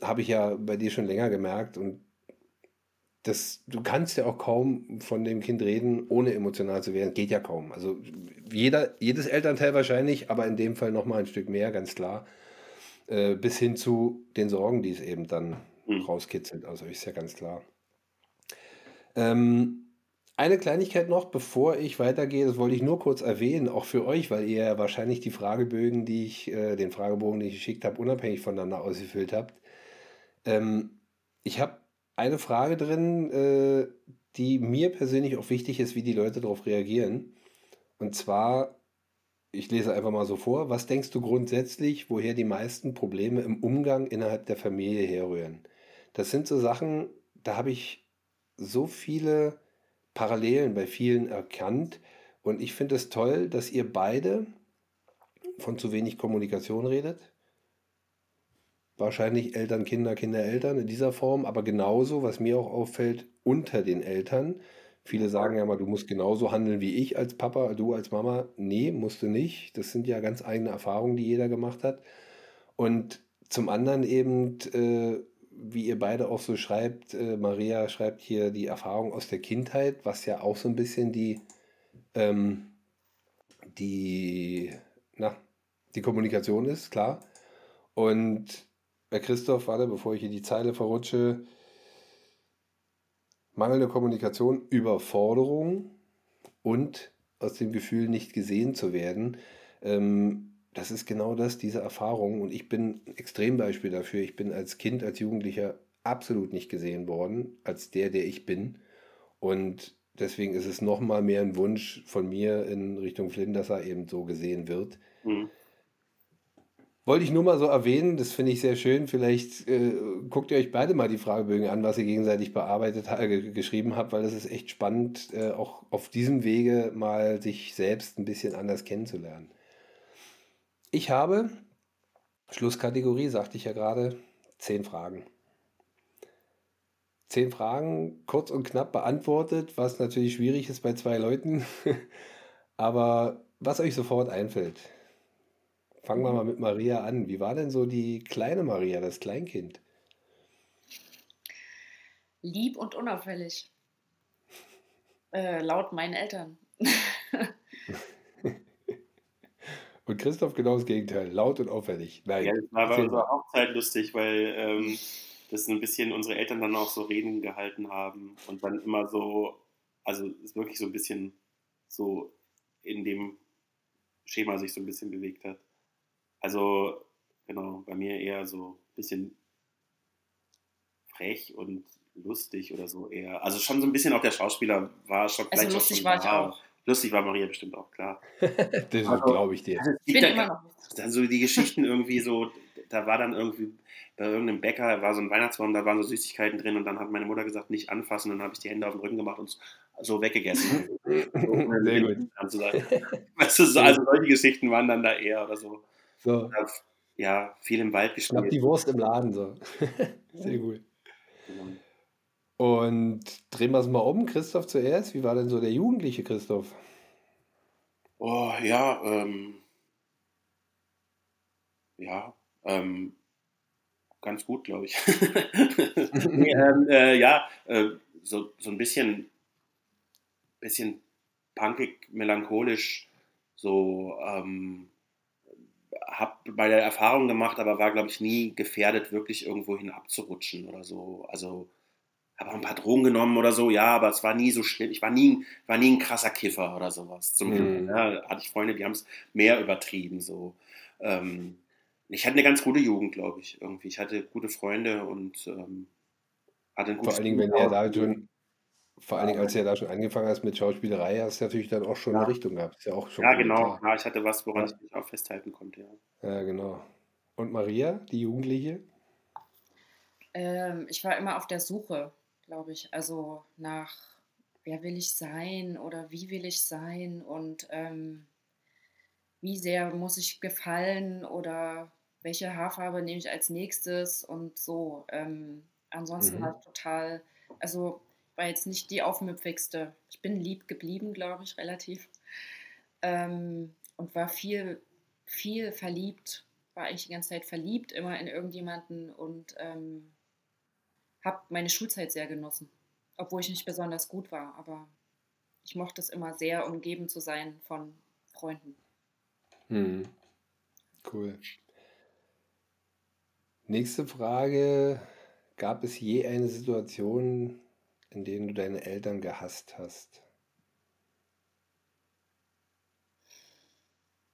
habe ich ja bei dir schon länger gemerkt und das, du kannst ja auch kaum von dem Kind reden, ohne emotional zu werden. Geht ja kaum. Also jeder, jedes Elternteil wahrscheinlich, aber in dem Fall nochmal ein Stück mehr, ganz klar. Äh, bis hin zu den Sorgen, die es eben dann Mhm. rauskitzelt. Also ist ja ganz klar. Ähm, eine Kleinigkeit noch, bevor ich weitergehe, das wollte ich nur kurz erwähnen, auch für euch, weil ihr ja wahrscheinlich die Fragebögen, die ich, äh, den Fragebogen, den ich geschickt habe, unabhängig voneinander ausgefüllt habt. Ähm, ich habe eine Frage drin, äh, die mir persönlich auch wichtig ist, wie die Leute darauf reagieren. Und zwar, ich lese einfach mal so vor, was denkst du grundsätzlich, woher die meisten Probleme im Umgang innerhalb der Familie herrühren? Das sind so Sachen, da habe ich so viele Parallelen bei vielen erkannt. Und ich finde es toll, dass ihr beide von zu wenig Kommunikation redet. Wahrscheinlich Eltern, Kinder, Kinder, Eltern in dieser Form, aber genauso, was mir auch auffällt, unter den Eltern. Viele sagen ja mal, du musst genauso handeln wie ich als Papa, du als Mama. Nee, musst du nicht. Das sind ja ganz eigene Erfahrungen, die jeder gemacht hat. Und zum anderen eben, äh, wie ihr beide auch so schreibt, äh, Maria schreibt hier die Erfahrung aus der Kindheit, was ja auch so ein bisschen die, ähm, die, na, die Kommunikation ist, klar. Und bei Christoph, warte, bevor ich hier die Zeile verrutsche, mangelnde Kommunikation, Überforderung und aus dem Gefühl, nicht gesehen zu werden. Ähm, das ist genau das, diese Erfahrung. Und ich bin ein Extrembeispiel dafür. Ich bin als Kind, als Jugendlicher absolut nicht gesehen worden, als der, der ich bin. Und deswegen ist es nochmal mehr ein Wunsch von mir in Richtung Flynn, dass er eben so gesehen wird. Mhm. Wollte ich nur mal so erwähnen, das finde ich sehr schön. Vielleicht äh, guckt ihr euch beide mal die Fragebögen an, was ihr gegenseitig bearbeitet, äh, geschrieben habt, weil das ist echt spannend, äh, auch auf diesem Wege mal sich selbst ein bisschen anders kennenzulernen. Ich habe, Schlusskategorie, sagte ich ja gerade, zehn Fragen. Zehn Fragen, kurz und knapp beantwortet, was natürlich schwierig ist bei zwei Leuten. Aber was euch sofort einfällt. Fangen wir mal mit Maria an. Wie war denn so die kleine Maria, das Kleinkind? Lieb und unauffällig. Äh, laut meinen Eltern. Und Christoph genau das Gegenteil, laut und auffällig. Nein, Ja, das war bei unserer. Hochzeit lustig, weil ähm, das ein bisschen unsere Eltern dann auch so Reden gehalten haben und dann immer so, also es wirklich so ein bisschen so in dem Schema sich so ein bisschen bewegt hat. Also genau, bei mir eher so ein bisschen frech und lustig oder so eher. Also schon so ein bisschen auch der Schauspieler war schon Also lustig schon war ich auch. Lustig war Maria bestimmt auch, klar. Das Also- glaube ich dir. Also, es Ich gibt bin ja- immer noch dann so die Geschichten irgendwie so, da war dann irgendwie bei irgendeinem Bäcker, war so ein Weihnachtsbaum, da waren so Süßigkeiten drin und dann hat meine Mutter gesagt, nicht anfassen und dann habe ich die Hände auf den Rücken gemacht und so weggegessen. Sehr gut. Weißt du, so, also solche Geschichten waren dann da eher oder so. So, Ja, viel im Wald gespielt. die Wurst im Laden. So. Sehr gut. Genau. Und drehen wir es mal um. Christoph zuerst. Wie war denn so der jugendliche Christoph? Oh, ja, ähm, ja, ähm, ganz gut, glaube ich. ähm, äh, ja, äh, so, so ein bisschen, bisschen punkig, melancholisch, so, ähm, hab bei der Erfahrung gemacht, aber war, glaube ich, nie gefährdet, wirklich irgendwo hin abzurutschen oder so. Also, habe auch ein paar Drogen genommen oder so, ja, aber es war nie so schlimm. Ich war nie, war nie ein krasser Kiffer oder sowas. Zum Glück. Mhm. Ja, hatte ich Freunde, die haben es mehr übertrieben. So. Ähm, ich hatte eine ganz gute Jugend, glaube ich, irgendwie. Ich hatte gute Freunde und ähm, hatte ein Vor gutes allen Dingen, wenn er da schon, vor allen Dingen, als er da schon angefangen hast mit Schauspielerei, hast du natürlich dann auch schon Ja. eine Richtung gehabt. Ist ja auch schon Ja, genau. Ja, ich hatte was, woran Ja. ich mich auch festhalten konnte. Ja. Ja, genau. Und Maria, die Jugendliche? Ähm, ich war immer auf der Suche, glaube ich. Also nach, wer will ich sein oder wie will ich sein und ähm, wie sehr muss ich gefallen oder welche Haarfarbe nehme ich als nächstes und so. Ähm, ansonsten Mhm. war ich total, also war jetzt nicht die aufmüpfigste. Ich bin lieb geblieben, glaube ich, relativ. Ähm, und war viel, viel verliebt, war eigentlich die ganze Zeit verliebt, immer in irgendjemanden und ähm, habe meine Schulzeit sehr genossen. Obwohl ich nicht besonders gut war, aber ich mochte es immer sehr, umgeben zu sein von Freunden. Hm. Cool. Nächste Frage. Gab es je eine Situation, in der du deine Eltern gehasst hast?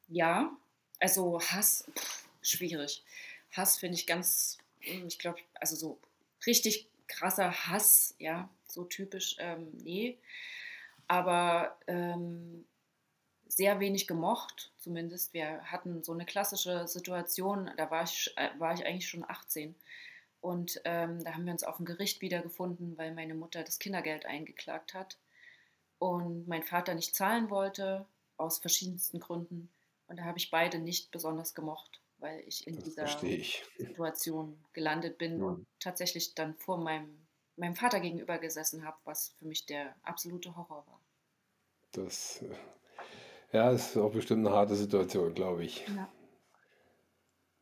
Ja, also Hass, pff, schwierig. Hass finde ich ganz, ich glaube, also so richtig krasser Hass, ja, so typisch, ähm, nee. Aber ähm, sehr wenig gemocht, zumindest. Wir hatten so eine klassische Situation, da war ich, äh, war ich eigentlich schon 18. Und ähm, da haben wir uns auf dem Gericht wiedergefunden, weil meine Mutter das Kindergeld eingeklagt hat und mein Vater nicht zahlen wollte, aus verschiedensten Gründen. Und da habe ich beide nicht besonders gemocht, weil ich in Das dieser ich. Situation gelandet bin Ja. und tatsächlich dann vor meinem, meinem Vater gegenüber gesessen habe, was für mich der absolute Horror war. Das, äh, ja, ist auch bestimmt eine harte Situation, glaube ich. Ja.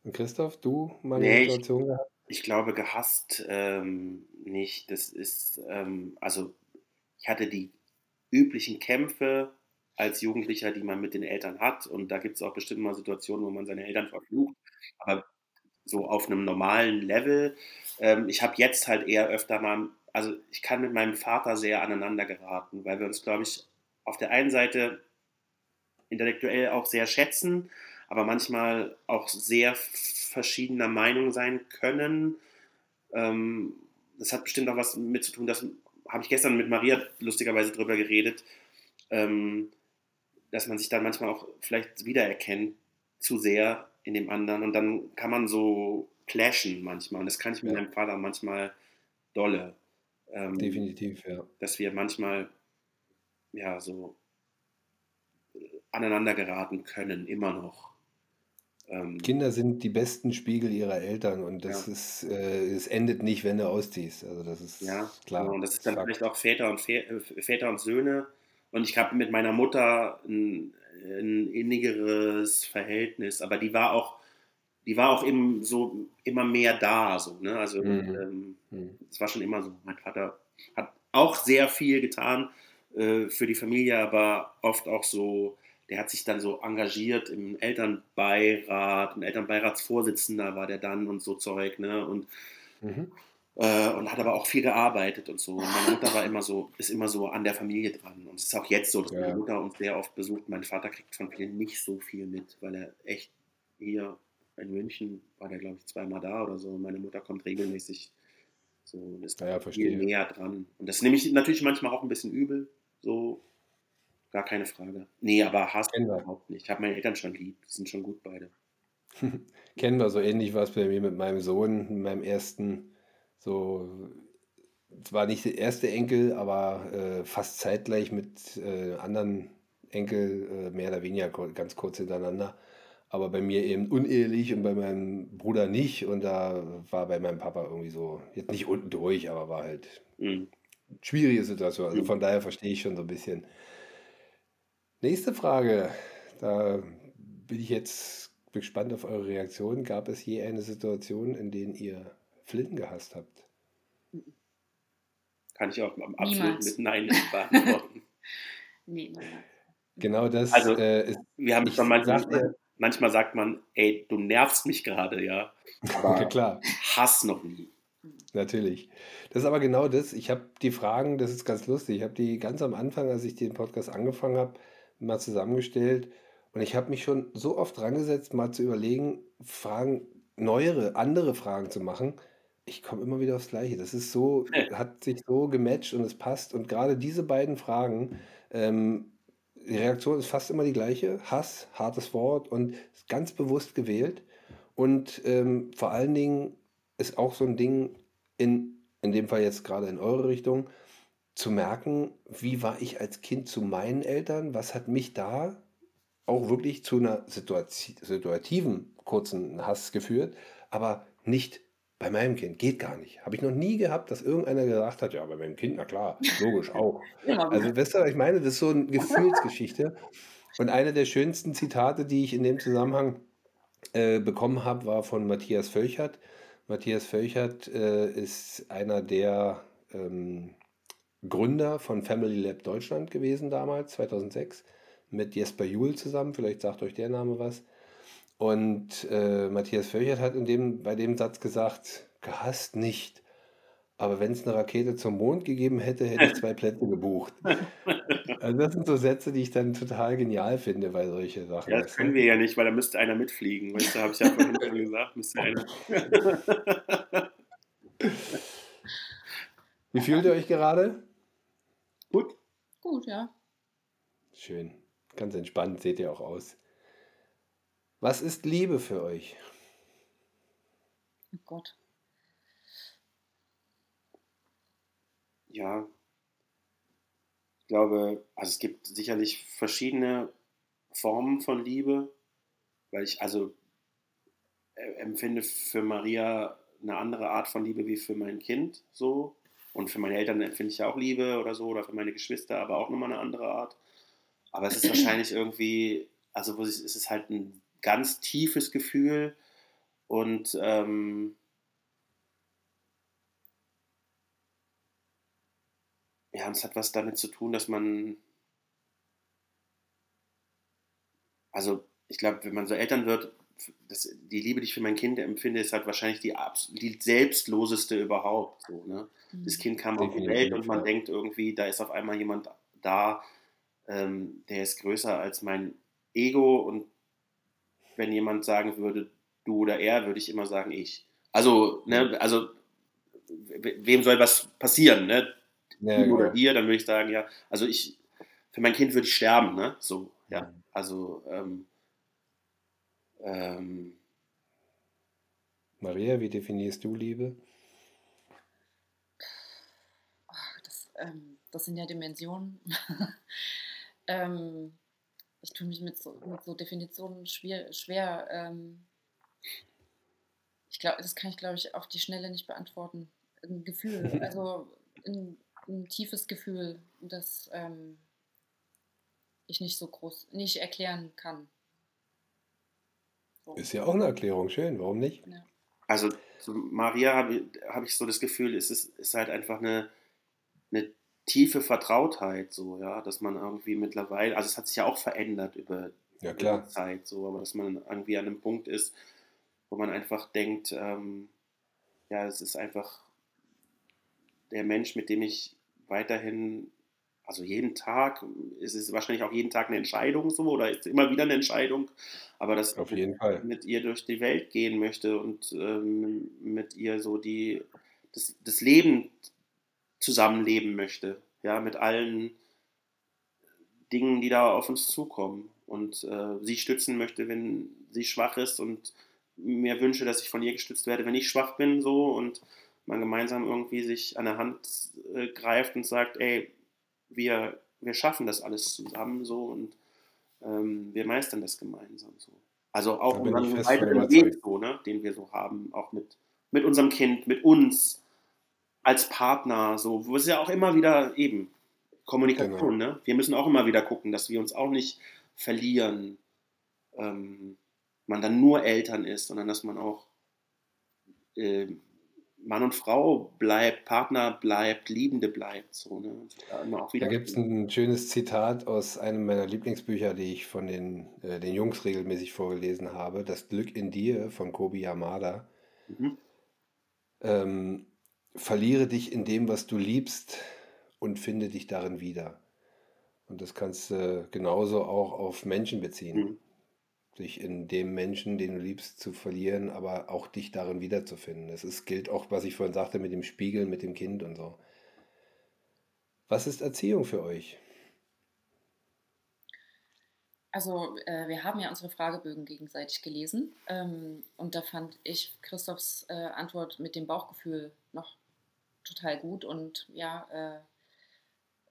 Und Christoph, du mal eine Nee, ich, Situation gehabt? ich glaube, gehasst ähm, nicht. Das ist, ähm, also ich hatte die üblichen Kämpfe als Jugendlicher, die man mit den Eltern hat. Und da gibt es auch bestimmt mal Situationen, wo man seine Eltern verflucht. Aber so auf einem normalen Level. Ähm, ich habe jetzt halt eher öfter mal, also ich kann mit meinem Vater sehr aneinander geraten, weil wir uns, glaube ich, auf der einen Seite intellektuell auch sehr schätzen, aber manchmal auch sehr verschiedener Meinung sein können. Ähm, das hat bestimmt auch was mit zu tun, das habe ich gestern mit Maria lustigerweise drüber geredet, ähm, dass man sich dann manchmal auch vielleicht wiedererkennt zu sehr in dem anderen und dann kann man so clashen manchmal und das kann ich mit Ja, meinem Vater manchmal dolle, ähm, definitiv, ja. dass wir manchmal ja so aneinander geraten können, immer noch. Ähm, Kinder sind die besten Spiegel ihrer Eltern und das ja. ist, äh, es endet nicht, wenn du ausziehst. Also das ist Ja, genau. klar, Und das ist dann Fakt. vielleicht auch Väter und, Vä äh, Väter und Söhne. Und ich habe mit meiner Mutter ein, ein innigeres Verhältnis, aber die war auch, die war auch eben so immer mehr da, so, ne? Also Mhm. ähm, Mhm. es war schon immer so. Mein Vater hat auch sehr viel getan äh, für die Familie, aber oft auch so, der hat sich dann so engagiert im Elternbeirat, ein Elternbeiratsvorsitzender war der dann und so Zeug, ne? Und Mhm. Äh, und hat aber auch viel gearbeitet und so. Und meine Mutter war immer so, ist immer so an der Familie dran. Und es ist auch jetzt so, dass meine Ja, Mutter uns sehr oft besucht. Mein Vater kriegt von vielen nicht so viel mit, weil er echt hier in München war der, glaube ich, zweimal da oder so. Meine Mutter kommt regelmäßig so und ist ja, viel näher dran. Und das nehme ich natürlich manchmal auch ein bisschen übel. So, gar keine Frage. Nee, aber Hass überhaupt nicht. Ich habe meine Eltern schon lieb. Die sind schon gut beide. Kennen wir, so ähnlich war es bei mir mit meinem Sohn, meinem ersten, so, zwar nicht der erste Enkel, aber äh, fast zeitgleich mit äh, anderen Enkel, äh, mehr oder weniger ganz kurz hintereinander. Aber bei mir eben unehelich und bei meinem Bruder nicht. Und da war bei meinem Papa irgendwie so, jetzt nicht unten durch, aber war halt Mhm. schwierige Situation. Also Mhm. von daher verstehe ich schon so ein bisschen. Nächste Frage. Da bin ich jetzt gespannt auf eure Reaktion. Gab es je eine Situation, in der ihr Flinten gehasst habt? Kann ich auch absolut Niemals. mit Nein beantworten. Nee, nein, nein. Genau das Also, äh, ist, wir haben schon manchmal, sagte, manchmal sagt man, ey, du nervst mich gerade, ja. ja Aber klar, Hass noch nie. natürlich. Das ist aber genau das. Ich habe die Fragen, das ist ganz lustig. Ich habe die ganz am Anfang, als ich den Podcast angefangen habe, mal zusammengestellt. Und ich habe mich schon so oft dran gesetzt, mal zu überlegen, Fragen, neuere, andere Fragen zu machen. Ich komme immer wieder aufs Gleiche. Das ist so, hat sich so gematcht und es passt. Und gerade diese beiden Fragen, ähm, die Reaktion ist fast immer die gleiche. Hass, hartes Wort und ganz bewusst gewählt. Und ähm, vor allen Dingen ist auch so ein Ding, in, in dem Fall jetzt gerade in eure Richtung, zu merken, wie war ich als Kind zu meinen Eltern, was hat mich da auch wirklich zu einer Situati situativen kurzen Hass geführt, aber nicht bei meinem Kind. Geht gar nicht. Habe ich noch nie gehabt, dass irgendeiner gesagt hat, ja, bei meinem Kind, na klar, logisch auch. Also, weißt du, was ich meine? Das ist so eine Gefühlsgeschichte. Und eine der schönsten Zitate, die ich in dem Zusammenhang äh, bekommen habe, war von Matthias Völchert. Matthias Völchert äh, ist einer der ähm, Gründer von Family Lab Deutschland gewesen damals, 2006, mit Jesper Juhl zusammen. Vielleicht sagt euch der Name was. Und äh, Matthias Völchert hat in dem, bei dem Satz gesagt, gehasst nicht. Aber wenn es eine Rakete zum Mond gegeben hätte, hätte ich zwei Plätze gebucht. Also das sind so Sätze, die ich dann total genial finde bei solchen Sachen. Ja, das können wir ja nicht, weil da müsste einer mitfliegen. Weißt du, habe ich ja vorhin schon gesagt, müsste einer. Wie fühlt ihr euch gerade? Gut. Gut, ja. Schön. Ganz entspannt seht ihr auch aus. Was ist Liebe für euch? Oh Gott. Ja, ich glaube, also es gibt sicherlich verschiedene Formen von Liebe, weil ich also äh, empfinde für Maria eine andere Art von Liebe wie für mein Kind so. Und für meine Eltern empfinde ich ja auch Liebe oder so, oder für meine Geschwister, aber auch nochmal eine andere Art. Aber es ist wahrscheinlich irgendwie, also es ist halt ein ganz tiefes Gefühl und ähm, ja, und es hat was damit zu tun, dass man, also ich glaube, wenn man so Eltern wird, das, die Liebe, die ich für mein Kind empfinde, ist halt wahrscheinlich die, die selbstloseste überhaupt. So, ne? Mhm. Das Kind kam auf die Welt und man denkt irgendwie, da ist auf einmal jemand da, ähm, der ist größer als mein Ego und wenn jemand sagen würde, du oder er, würde ich immer sagen, ich. Also, ne, also wem soll was passieren, ne? ja, ihm oder dir, dann würde ich sagen, ja, also ich, für mein Kind würde ich sterben, ne? So, ja. Mhm. Also, ähm, ähm, Maria, wie definierst du Liebe? Das, ähm, das sind ja Dimensionen. ähm, ich tue mich mit so, mit so Definitionen schwer. schwer ähm, ich glaube, das kann ich, glaube ich, auf die Schnelle nicht beantworten. Ein Gefühl, also ein, ein tiefes Gefühl, das ähm, ich nicht so groß, nicht erklären kann. So. Ist ja auch eine Erklärung, schön, warum nicht? Ja. Also zu Maria habe hab ich so das Gefühl, es ist, ist halt einfach eine, eine tiefe Vertrautheit, so, ja, dass man irgendwie mittlerweile, also es hat sich ja auch verändert über, ja, die Zeit, so, aber dass man irgendwie an einem Punkt ist, wo man einfach denkt, ähm, ja, es ist einfach der Mensch, mit dem ich weiterhin, also jeden Tag, ist es wahrscheinlich auch jeden Tag eine Entscheidung so oder ist immer wieder eine Entscheidung, aber dass Auf jeden mit, Fall. mit ihr durch die Welt gehen möchte und ähm, mit ihr so die, das, das Leben zusammenleben möchte, ja, mit allen Dingen, die da auf uns zukommen. Und äh, sie stützen möchte, wenn sie schwach ist und mir wünsche, dass ich von ihr gestützt werde, wenn ich schwach bin, so. Und man gemeinsam irgendwie sich an der Hand äh, greift und sagt, ey, wir, wir schaffen das alles zusammen so. Und ähm, wir meistern das gemeinsam so. Also auch unseren weiteren Weg so, ne, den wir so haben, auch mit, mit unserem Kind, mit uns als Partner, so, wo es ja auch immer wieder eben Kommunikation, genau. ne? Wir müssen auch immer wieder gucken, dass wir uns auch nicht verlieren, ähm, man dann nur Eltern ist, sondern dass man auch äh, Mann und Frau bleibt, Partner bleibt, Liebende bleibt. So, ne? Da, da gibt es ein schönes Zitat aus einem meiner Lieblingsbücher, die ich von den, äh, den Jungs regelmäßig vorgelesen habe. Das Glück in dir von Kobi Yamada. Mhm. Ähm, verliere dich in dem, was du liebst und finde dich darin wieder. Und das kannst du genauso auch auf Menschen beziehen. Mhm dich in dem Menschen, den du liebst, zu verlieren, aber auch dich darin wiederzufinden. Das ist, gilt auch, was ich vorhin sagte, mit dem Spiegel, mit dem Kind und so. Was ist Erziehung für euch? Also äh, wir haben ja unsere Fragebögen gegenseitig gelesen ähm, und da fand ich Christophs äh, Antwort mit dem Bauchgefühl total gut und ja, äh,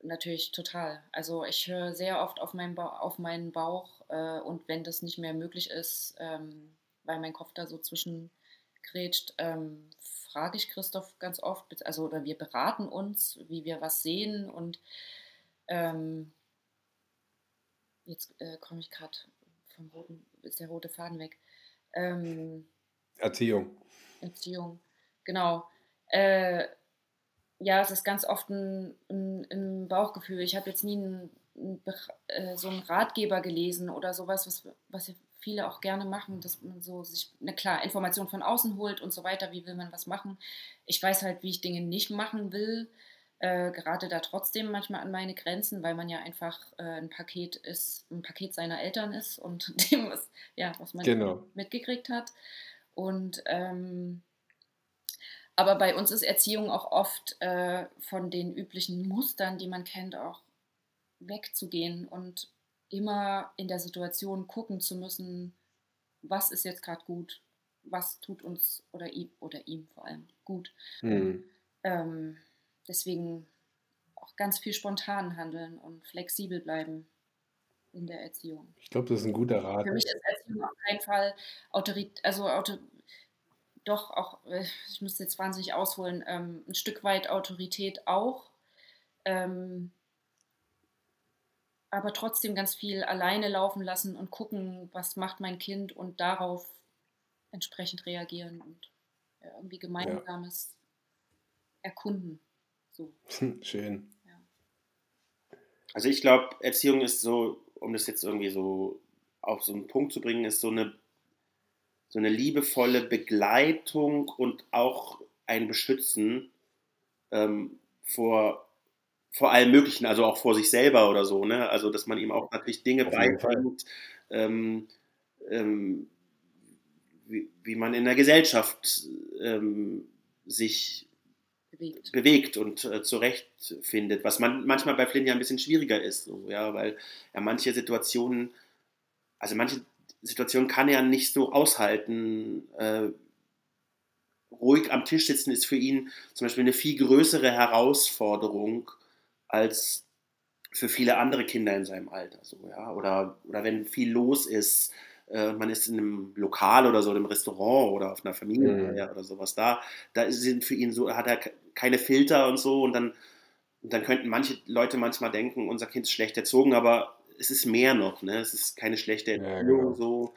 natürlich total. Also ich höre sehr oft auf meinen, ba auf meinen Bauch äh, und wenn das nicht mehr möglich ist, ähm, weil mein Kopf da so zwischengrätscht, ähm, frage ich Christoph ganz oft, also oder wir beraten uns, wie wir was sehen und ähm, jetzt äh, komme ich gerade vom roten, ist der rote Faden weg. Ähm, Erziehung. Erziehung, genau. Äh, ja, es ist ganz oft ein, ein, ein Bauchgefühl. Ich habe jetzt nie einen, einen, äh, so einen Ratgeber gelesen oder sowas, was, was viele auch gerne machen, dass man so sich, na klar, Informationen von außen holt und so weiter, wie will man was machen. Ich weiß halt, wie ich Dinge nicht machen will, äh, gerade da trotzdem manchmal an meine Grenzen, weil man ja einfach äh, ein Paket ist, ein Paket seiner Eltern ist und dem, was, ja, was man genau. mitgekriegt hat. Und ähm, aber bei uns ist Erziehung auch oft äh, von den üblichen Mustern, die man kennt, auch wegzugehen und immer in der Situation gucken zu müssen, was ist jetzt gerade gut, was tut uns oder ihm oder ihm vor allem gut. Mhm. Ähm, deswegen auch ganz viel spontan handeln und flexibel bleiben in der Erziehung. Ich glaube, das ist ein guter Rat. Für mich ist Erziehung auf keinen Fall Autorität, also Auto, doch auch, äh, ich müsste jetzt wahnsinnig ausholen, ähm, ein Stück weit Autorität auch, ähm, aber trotzdem ganz viel alleine laufen lassen und gucken, was macht mein Kind und darauf entsprechend reagieren und ja, irgendwie gemeinsames ja. Erkunden. So. Schön. Ja. Also ich glaube, Erziehung ist so, um das jetzt irgendwie so auf so einen Punkt zu bringen, ist so eine so eine liebevolle Begleitung und auch ein Beschützen ähm, vor, vor allem Möglichen, also auch vor sich selber oder so, ne? Also dass man ihm auch natürlich Dinge beibringt, ähm, ähm, wie, wie, man in der Gesellschaft ähm, sich bewegt, bewegt und äh, zurechtfindet, was man manchmal bei Flynn ja ein bisschen schwieriger ist, so, ja, weil er manche Situationen, also manche Situation kann er nicht so aushalten. Äh, ruhig am Tisch sitzen ist für ihn zum Beispiel eine viel größere Herausforderung als für viele andere Kinder in seinem Alter. So, ja? oder, oder wenn viel los ist, äh, man ist in einem Lokal oder so, in einem Restaurant oder auf einer Familie mhm. oder sowas da, da sind für ihn so, hat er keine Filter und so und dann, und dann könnten manche Leute manchmal denken, unser Kind ist schlecht erzogen, aber es ist mehr noch, ne? Es ist keine schlechte Entwicklung ja, genau. so.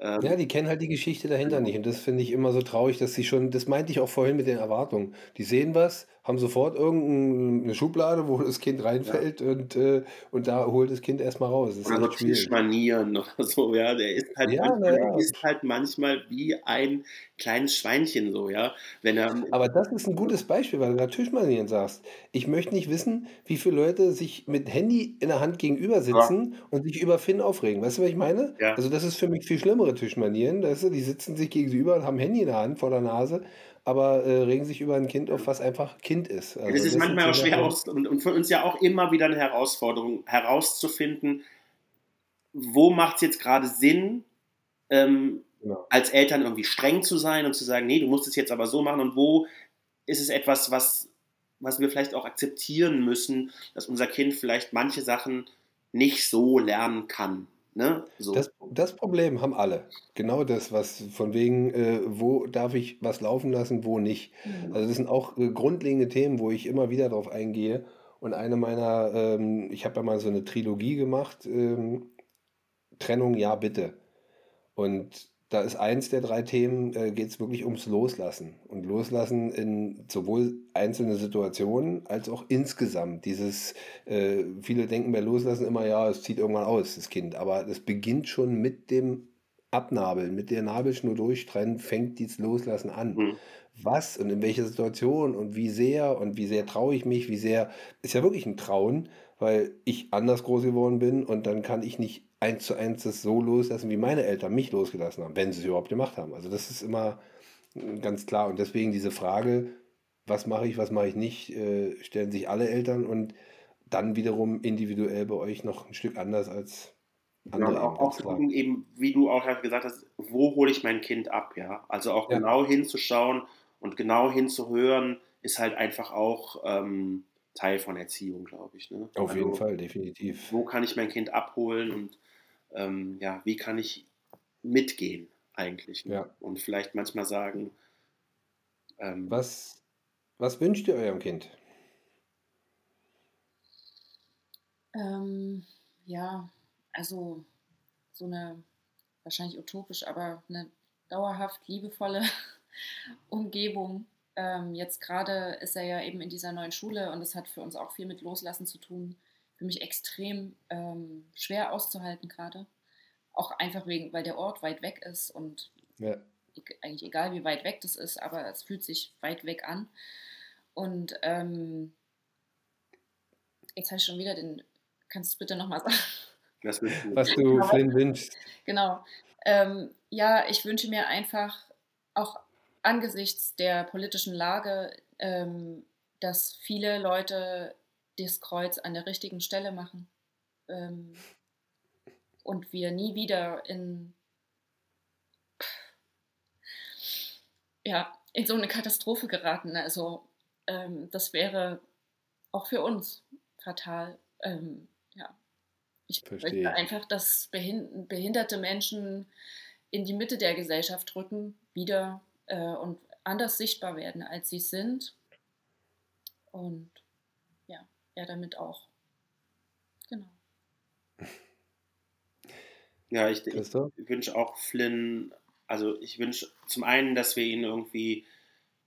Ähm, ja, die kennen halt die Geschichte dahinter genau. nicht. Und das finde ich immer so traurig, dass sie schon, das meinte ich auch vorhin mit den Erwartungen. Die sehen was, haben sofort irgendeine Schublade, wo das Kind reinfällt ja. und, äh, und da holt das Kind erstmal raus. Das oder so Tischmanieren oder so, ja. Der ist halt, ja, manchmal, ja. ist halt manchmal wie ein kleines Schweinchen so, ja. Wenn er, Aber das ist ein gutes Beispiel, weil du da Tischmanieren sagst. Ich möchte nicht wissen, wie viele Leute sich mit Handy in der Hand gegenüber sitzen und sich über Finn aufregen. Weißt du, was ich meine? Also das ist für mich viel schlimmere Tischmanieren. Weißt du? Die sitzen sich gegenüber und haben Handy in der Hand vor der Nase aber äh, regen sich über ein Kind auf, was einfach Kind ist. Also das ist das manchmal auch schwer aus und, und für uns ja auch immer wieder eine Herausforderung, herauszufinden, wo macht es jetzt gerade Sinn, ähm, genau. als Eltern irgendwie streng zu sein und zu sagen, nee, du musst es jetzt aber so machen und wo ist es etwas, was, was wir vielleicht auch akzeptieren müssen, dass unser Kind vielleicht manche Sachen nicht so lernen kann. Ne? So. Das, das Problem haben alle. Genau das, was von wegen, äh, wo darf ich was laufen lassen, wo nicht. Mhm. Also das sind auch äh, grundlegende Themen, wo ich immer wieder darauf eingehe. Und eine meiner, ähm, ich habe ja mal so eine Trilogie gemacht, ähm, Trennung, ja bitte. Und da ist eins der drei Themen, äh, geht es wirklich ums Loslassen. Und Loslassen in sowohl einzelne Situationen als auch insgesamt. Dieses, äh, viele denken bei Loslassen immer, ja, es zieht irgendwann aus, das Kind. Aber das beginnt schon mit dem Abnabeln, mit der Nabelschnur durchtrennen, fängt dieses Loslassen an. Mhm. Was und in welcher Situation und wie sehr und wie sehr traue ich mich, wie sehr, ist ja wirklich ein Trauen, weil ich anders groß geworden bin und dann kann ich nicht eins zu eins das so loslassen, wie meine Eltern mich losgelassen haben, wenn sie es überhaupt gemacht haben. Also das ist immer ganz klar. Und deswegen diese Frage, was mache ich, was mache ich nicht, äh, stellen sich alle Eltern und dann wiederum individuell bei euch noch ein Stück anders als andere. Genau, auch, auch zu gucken, eben, wie du auch gesagt hast, wo hole ich mein Kind ab, ja. Also auch ja. genau hinzuschauen und genau hinzuhören, ist halt einfach auch ähm, Teil von Erziehung, glaube ich. Ne? Auf also, jeden Fall, definitiv. Wo kann ich mein Kind abholen und ähm, ja, wie kann ich mitgehen eigentlich? Ne? Ja. Und vielleicht manchmal sagen. Ähm, was, was wünscht ihr eurem Kind? Ähm, ja, also so eine, wahrscheinlich utopisch, aber eine dauerhaft liebevolle Umgebung. Ähm, jetzt gerade ist er ja eben in dieser neuen Schule und das hat für uns auch viel mit Loslassen zu tun. Für mich extrem ähm, schwer auszuhalten gerade. Auch einfach wegen, weil der Ort weit weg ist und ja. eigentlich egal wie weit weg das ist, aber es fühlt sich weit weg an. Und ähm, jetzt habe ich schon wieder den, kannst du es bitte nochmal sagen? Was, du? Was du Flynn wünschst. Genau. Ähm, ja, ich wünsche mir einfach auch angesichts der politischen Lage, ähm, dass viele Leute das Kreuz an der richtigen Stelle machen ähm, und wir nie wieder in, ja, in so eine Katastrophe geraten. Also ähm, das wäre auch für uns fatal. Ähm, ja. Ich Verstehe. möchte einfach, dass behinderte Menschen in die Mitte der Gesellschaft rücken, wieder äh, und anders sichtbar werden, als sie sind. Und ja, er damit auch. Genau. Ja, ich, ich wünsche auch Flynn, also ich wünsche zum einen, dass wir ihn irgendwie,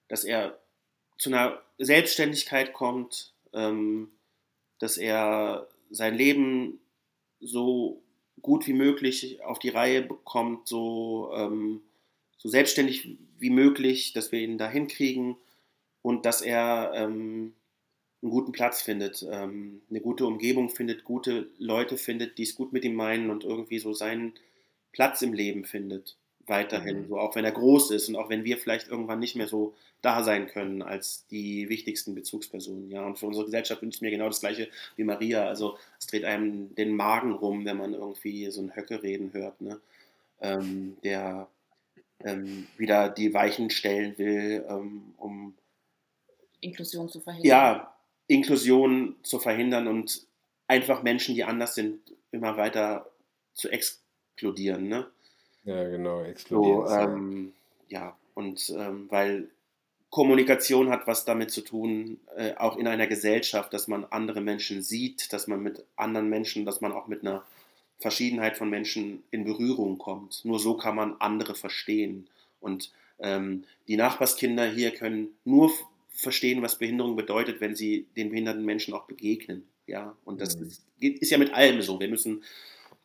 dass er zu einer Selbstständigkeit kommt, ähm, dass er sein Leben so gut wie möglich auf die Reihe bekommt, so, ähm, so selbstständig wie möglich, dass wir ihn da hinkriegen und dass er ähm, einen guten Platz findet, ähm, eine gute Umgebung findet, gute Leute findet, die es gut mit ihm meinen und irgendwie so seinen Platz im Leben findet weiterhin, mhm. so auch wenn er groß ist und auch wenn wir vielleicht irgendwann nicht mehr so da sein können als die wichtigsten Bezugspersonen. Ja, und für unsere Gesellschaft wünsche ich mir genau das Gleiche wie Maria. Also es dreht einem den Magen rum, wenn man irgendwie so ein Höcke reden hört, ne? Ähm, der ähm, wieder die Weichen stellen will, ähm, um Inklusion zu verhindern. Ja, Inklusion zu verhindern und einfach Menschen, die anders sind, immer weiter zu exkludieren. Ne? Ja, genau, explodieren. So, ähm, ja, und ähm, weil Kommunikation hat was damit zu tun, äh, auch in einer Gesellschaft, dass man andere Menschen sieht, dass man mit anderen Menschen, dass man auch mit einer Verschiedenheit von Menschen in Berührung kommt. Nur so kann man andere verstehen. Und ähm, die Nachbarskinder hier können nur verstehen, was Behinderung bedeutet, wenn sie den behinderten Menschen auch begegnen. Ja, und das mhm. ist, ist, ja mit allem so. Wir müssen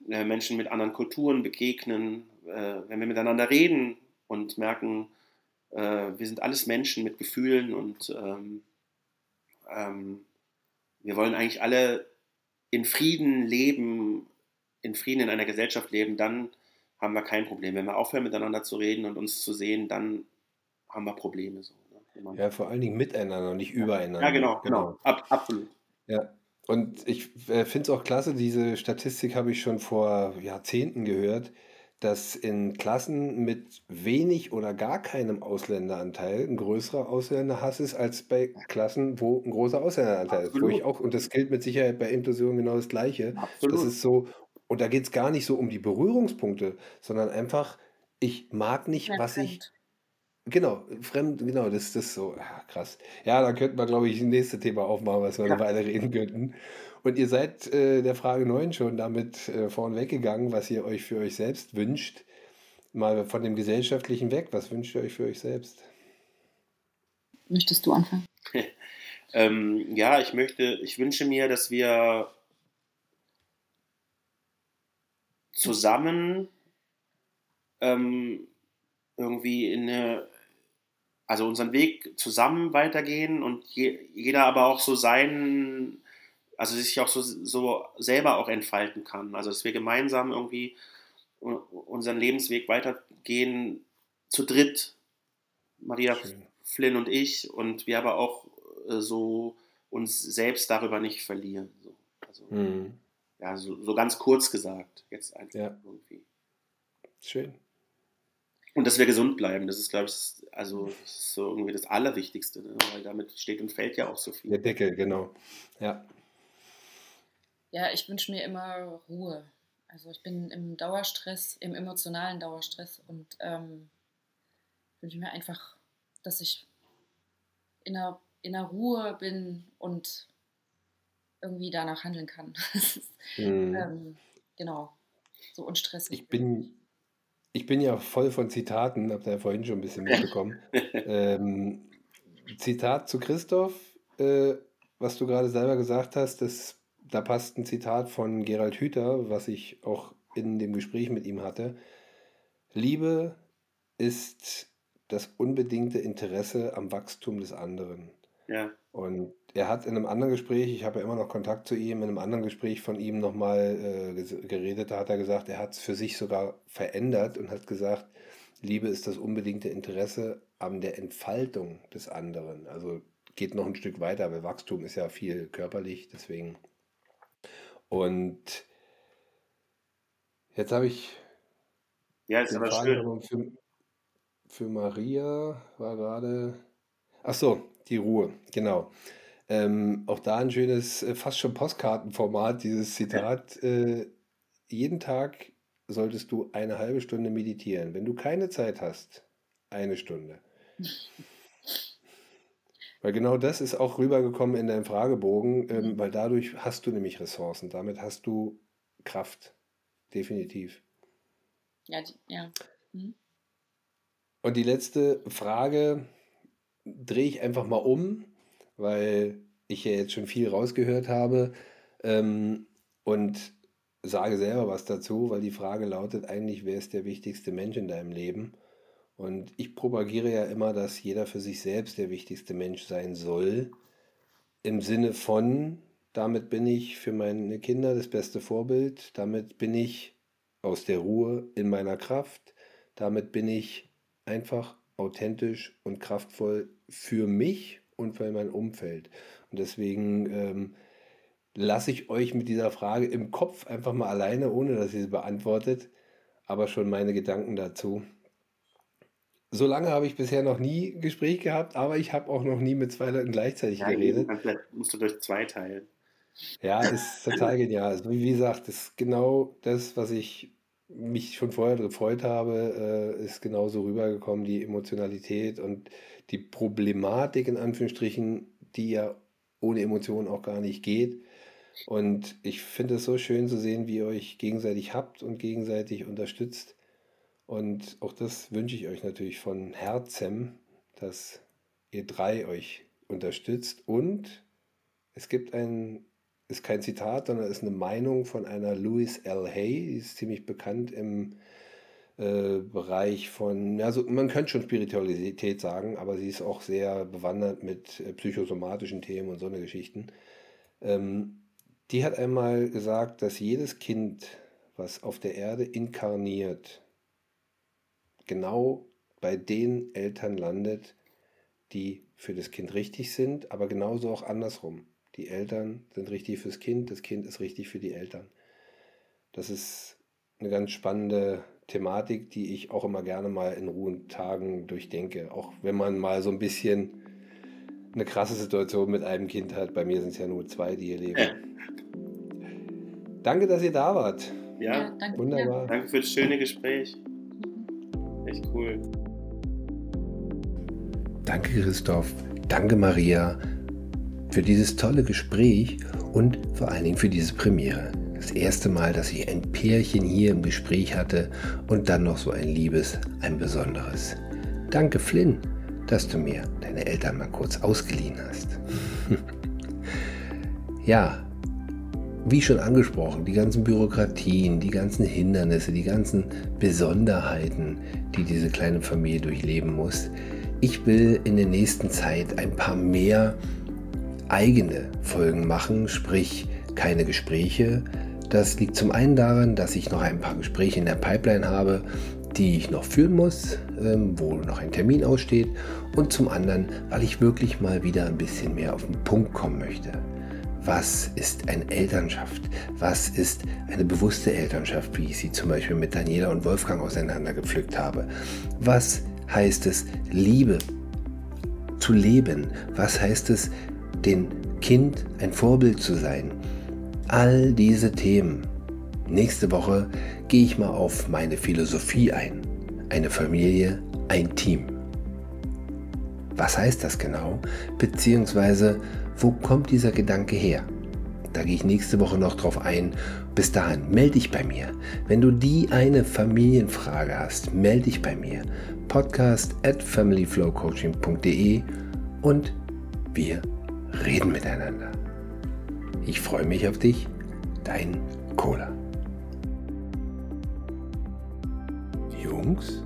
äh, Menschen mit anderen Kulturen begegnen, äh, wenn wir miteinander reden und merken, äh, wir sind alles Menschen mit Gefühlen und ähm, ähm, wir wollen eigentlich alle in Frieden leben, in Frieden in einer Gesellschaft leben, dann haben wir kein Problem. Wenn wir aufhören miteinander zu reden und uns zu sehen, dann haben wir Probleme. So, ne? Ja, vor allen Dingen miteinander, nicht ja. übereinander. Ja, genau, genau. genau. Ab, absolut. Ja, und ich äh, finde es auch klasse, diese Statistik habe ich schon vor Jahrzehnten gehört, dass in Klassen mit wenig oder gar keinem Ausländeranteil ein größerer Ausländerhass ist als bei Klassen, wo ein großer Ausländeranteil ist. Wo ich auch, und das gilt mit Sicherheit bei Inklusion genau das Gleiche. Absolut. Das ist so, und da geht es gar nicht so um die Berührungspunkte, sondern einfach, ich mag nicht, was ich. Genau, fremd, genau, das ist so ah, krass. Ja, da könnten wir, glaube ich, ein nächstes Thema aufmachen, was wir ja. eine Weile reden könnten. Und ihr seid äh, der Frage 9 schon damit äh, vorn weggegangen, was ihr euch für euch selbst wünscht. Mal von dem Gesellschaftlichen weg, was wünscht ihr euch für euch selbst? Möchtest du anfangen? ähm, ja, ich möchte, ich wünsche mir, dass wir zusammen ähm, irgendwie in eine, also unseren Weg zusammen weitergehen und je, jeder aber auch so seinen also sich auch so, so selber auch entfalten kann. Also dass wir gemeinsam irgendwie unseren Lebensweg weitergehen, zu dritt, Maria Schön. Flynn und ich, und wir aber auch äh, so uns selbst darüber nicht verlieren. So. Also, mhm. Ja, so, so, ganz kurz gesagt, jetzt einfach ja. irgendwie. Schön. Und dass wir gesund bleiben, das ist, glaube ich, also das ist so irgendwie das Allerwichtigste, ne? weil damit steht und fällt ja auch so viel. Der Deckel, genau. Ja. Ja, ich wünsche mir immer Ruhe. Also ich bin im Dauerstress, im emotionalen Dauerstress und ähm, wünsche mir einfach, dass ich in einer, in einer Ruhe bin und irgendwie danach handeln kann. mhm. ähm, genau, so unstressig. Ich bin, ich bin ja voll von Zitaten, habt ihr ja vorhin schon ein bisschen mitbekommen. ähm, Zitat zu Christoph, äh, was du gerade selber gesagt hast, das, da passt ein Zitat von Gerald Hüther, was ich auch in dem Gespräch mit ihm hatte. Liebe ist das unbedingte Interesse am Wachstum des anderen. Ja. Und er hat in einem anderen Gespräch, ich habe ja immer noch Kontakt zu ihm, in einem anderen Gespräch von ihm nochmal äh, geredet, da hat er gesagt, er hat es für sich sogar verändert und hat gesagt, Liebe ist das unbedingte Interesse an der Entfaltung des anderen. Also geht noch ein Stück weiter, weil Wachstum ist ja viel körperlich, deswegen. Und jetzt habe ich ja, ist aber schön. Für, für Maria war gerade. Ach so, die Ruhe, genau. Ähm, auch da ein schönes, äh, fast schon Postkartenformat, dieses Zitat. Äh, jeden Tag solltest du eine halbe Stunde meditieren. Wenn du keine Zeit hast, eine Stunde. Weil genau das ist auch rübergekommen in deinem Fragebogen, ähm, mhm. weil dadurch hast du nämlich Ressourcen. Damit hast du Kraft. Definitiv. Ja, die, ja. Mhm. Und die letzte Frage drehe ich einfach mal um, weil ich ja jetzt schon viel rausgehört habe ähm, und sage selber was dazu, weil die Frage lautet eigentlich, wer ist der wichtigste Mensch in deinem Leben? Und ich propagiere ja immer, dass jeder für sich selbst der wichtigste Mensch sein soll. Im Sinne von, damit bin ich für meine Kinder das beste Vorbild, damit bin ich aus der Ruhe in meiner Kraft, damit bin ich einfach authentisch und kraftvoll für mich und für mein Umfeld. Und deswegen ähm, lasse ich euch mit dieser Frage im Kopf einfach mal alleine, ohne dass ihr sie beantwortet, aber schon meine Gedanken dazu. So lange habe ich bisher noch nie Gespräch gehabt, aber ich habe auch noch nie mit zwei Leuten gleichzeitig ja, geredet. Vielleicht musst du durch zwei teilen. Ja, ist total genial. Also wie gesagt, das ist genau das, was ich mich schon vorher gefreut habe, äh, ist genauso rübergekommen, die Emotionalität und die Problematik in Anführungsstrichen, die ja ohne Emotionen auch gar nicht geht. Und ich finde es so schön zu sehen, wie ihr euch gegenseitig habt und gegenseitig unterstützt. Und auch das wünsche ich euch natürlich von Herzen, dass ihr drei euch unterstützt. Und es gibt ein ist kein Zitat, sondern ist eine Meinung von einer Louise L. Hay, die ist ziemlich bekannt im äh, Bereich von, also man könnte schon Spiritualität sagen, aber sie ist auch sehr bewandert mit äh, psychosomatischen Themen und so eine Geschichten. Ähm, die hat einmal gesagt, dass jedes Kind, was auf der Erde inkarniert, genau bei den Eltern landet, die für das Kind richtig sind, aber genauso auch andersrum. Die Eltern sind richtig fürs Kind, das Kind ist richtig für die Eltern. Das ist eine ganz spannende Thematik, die ich auch immer gerne mal in ruhenden Tagen durchdenke. Auch wenn man mal so ein bisschen eine krasse Situation mit einem Kind hat. Bei mir sind es ja nur zwei, die hier leben. Danke, dass ihr da wart. Ja, ja danke. Wunderbar. Danke für das schöne Gespräch. Echt cool. Danke, Christoph. Danke, Maria für dieses tolle Gespräch und vor allen Dingen für diese Premiere. Das erste Mal, dass ich ein Pärchen hier im Gespräch hatte und dann noch so ein liebes, ein besonderes. Danke, Flynn, dass du mir deine Eltern mal kurz ausgeliehen hast. ja, wie schon angesprochen, die ganzen Bürokratien, die ganzen Hindernisse, die ganzen Besonderheiten, die diese kleine Familie durchleben muss. Ich will in der nächsten Zeit ein paar mehr eigene Folgen machen, sprich keine Gespräche. Das liegt zum einen daran, dass ich noch ein paar Gespräche in der Pipeline habe, die ich noch führen muss, ähm, wo noch ein Termin aussteht. Und zum anderen, weil ich wirklich mal wieder ein bisschen mehr auf den Punkt kommen möchte. was ist eine Elternschaft? Was ist eine bewusste Elternschaft, wie ich sie zum Beispiel mit Daniela und Wolfgang auseinandergepflückt habe? Was heißt es, Liebe zu leben? Was heißt es, den Kind ein Vorbild zu sein? All diese Themen. Nächste Woche gehe ich mal auf meine Philosophie ein. Eine Familie, ein Team. Was heißt das genau? Beziehungsweise, wo kommt dieser Gedanke her? Da gehe ich nächste Woche noch drauf ein. Bis dahin, melde dich bei mir. Wenn du die eine Familienfrage hast, melde dich bei mir. Podcast at familyflowcoaching.de und wir reden miteinander. Ich freue mich auf dich, dein Cola. Jungs,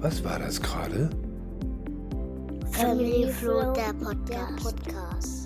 was war das gerade? Family Flow, der Podcast.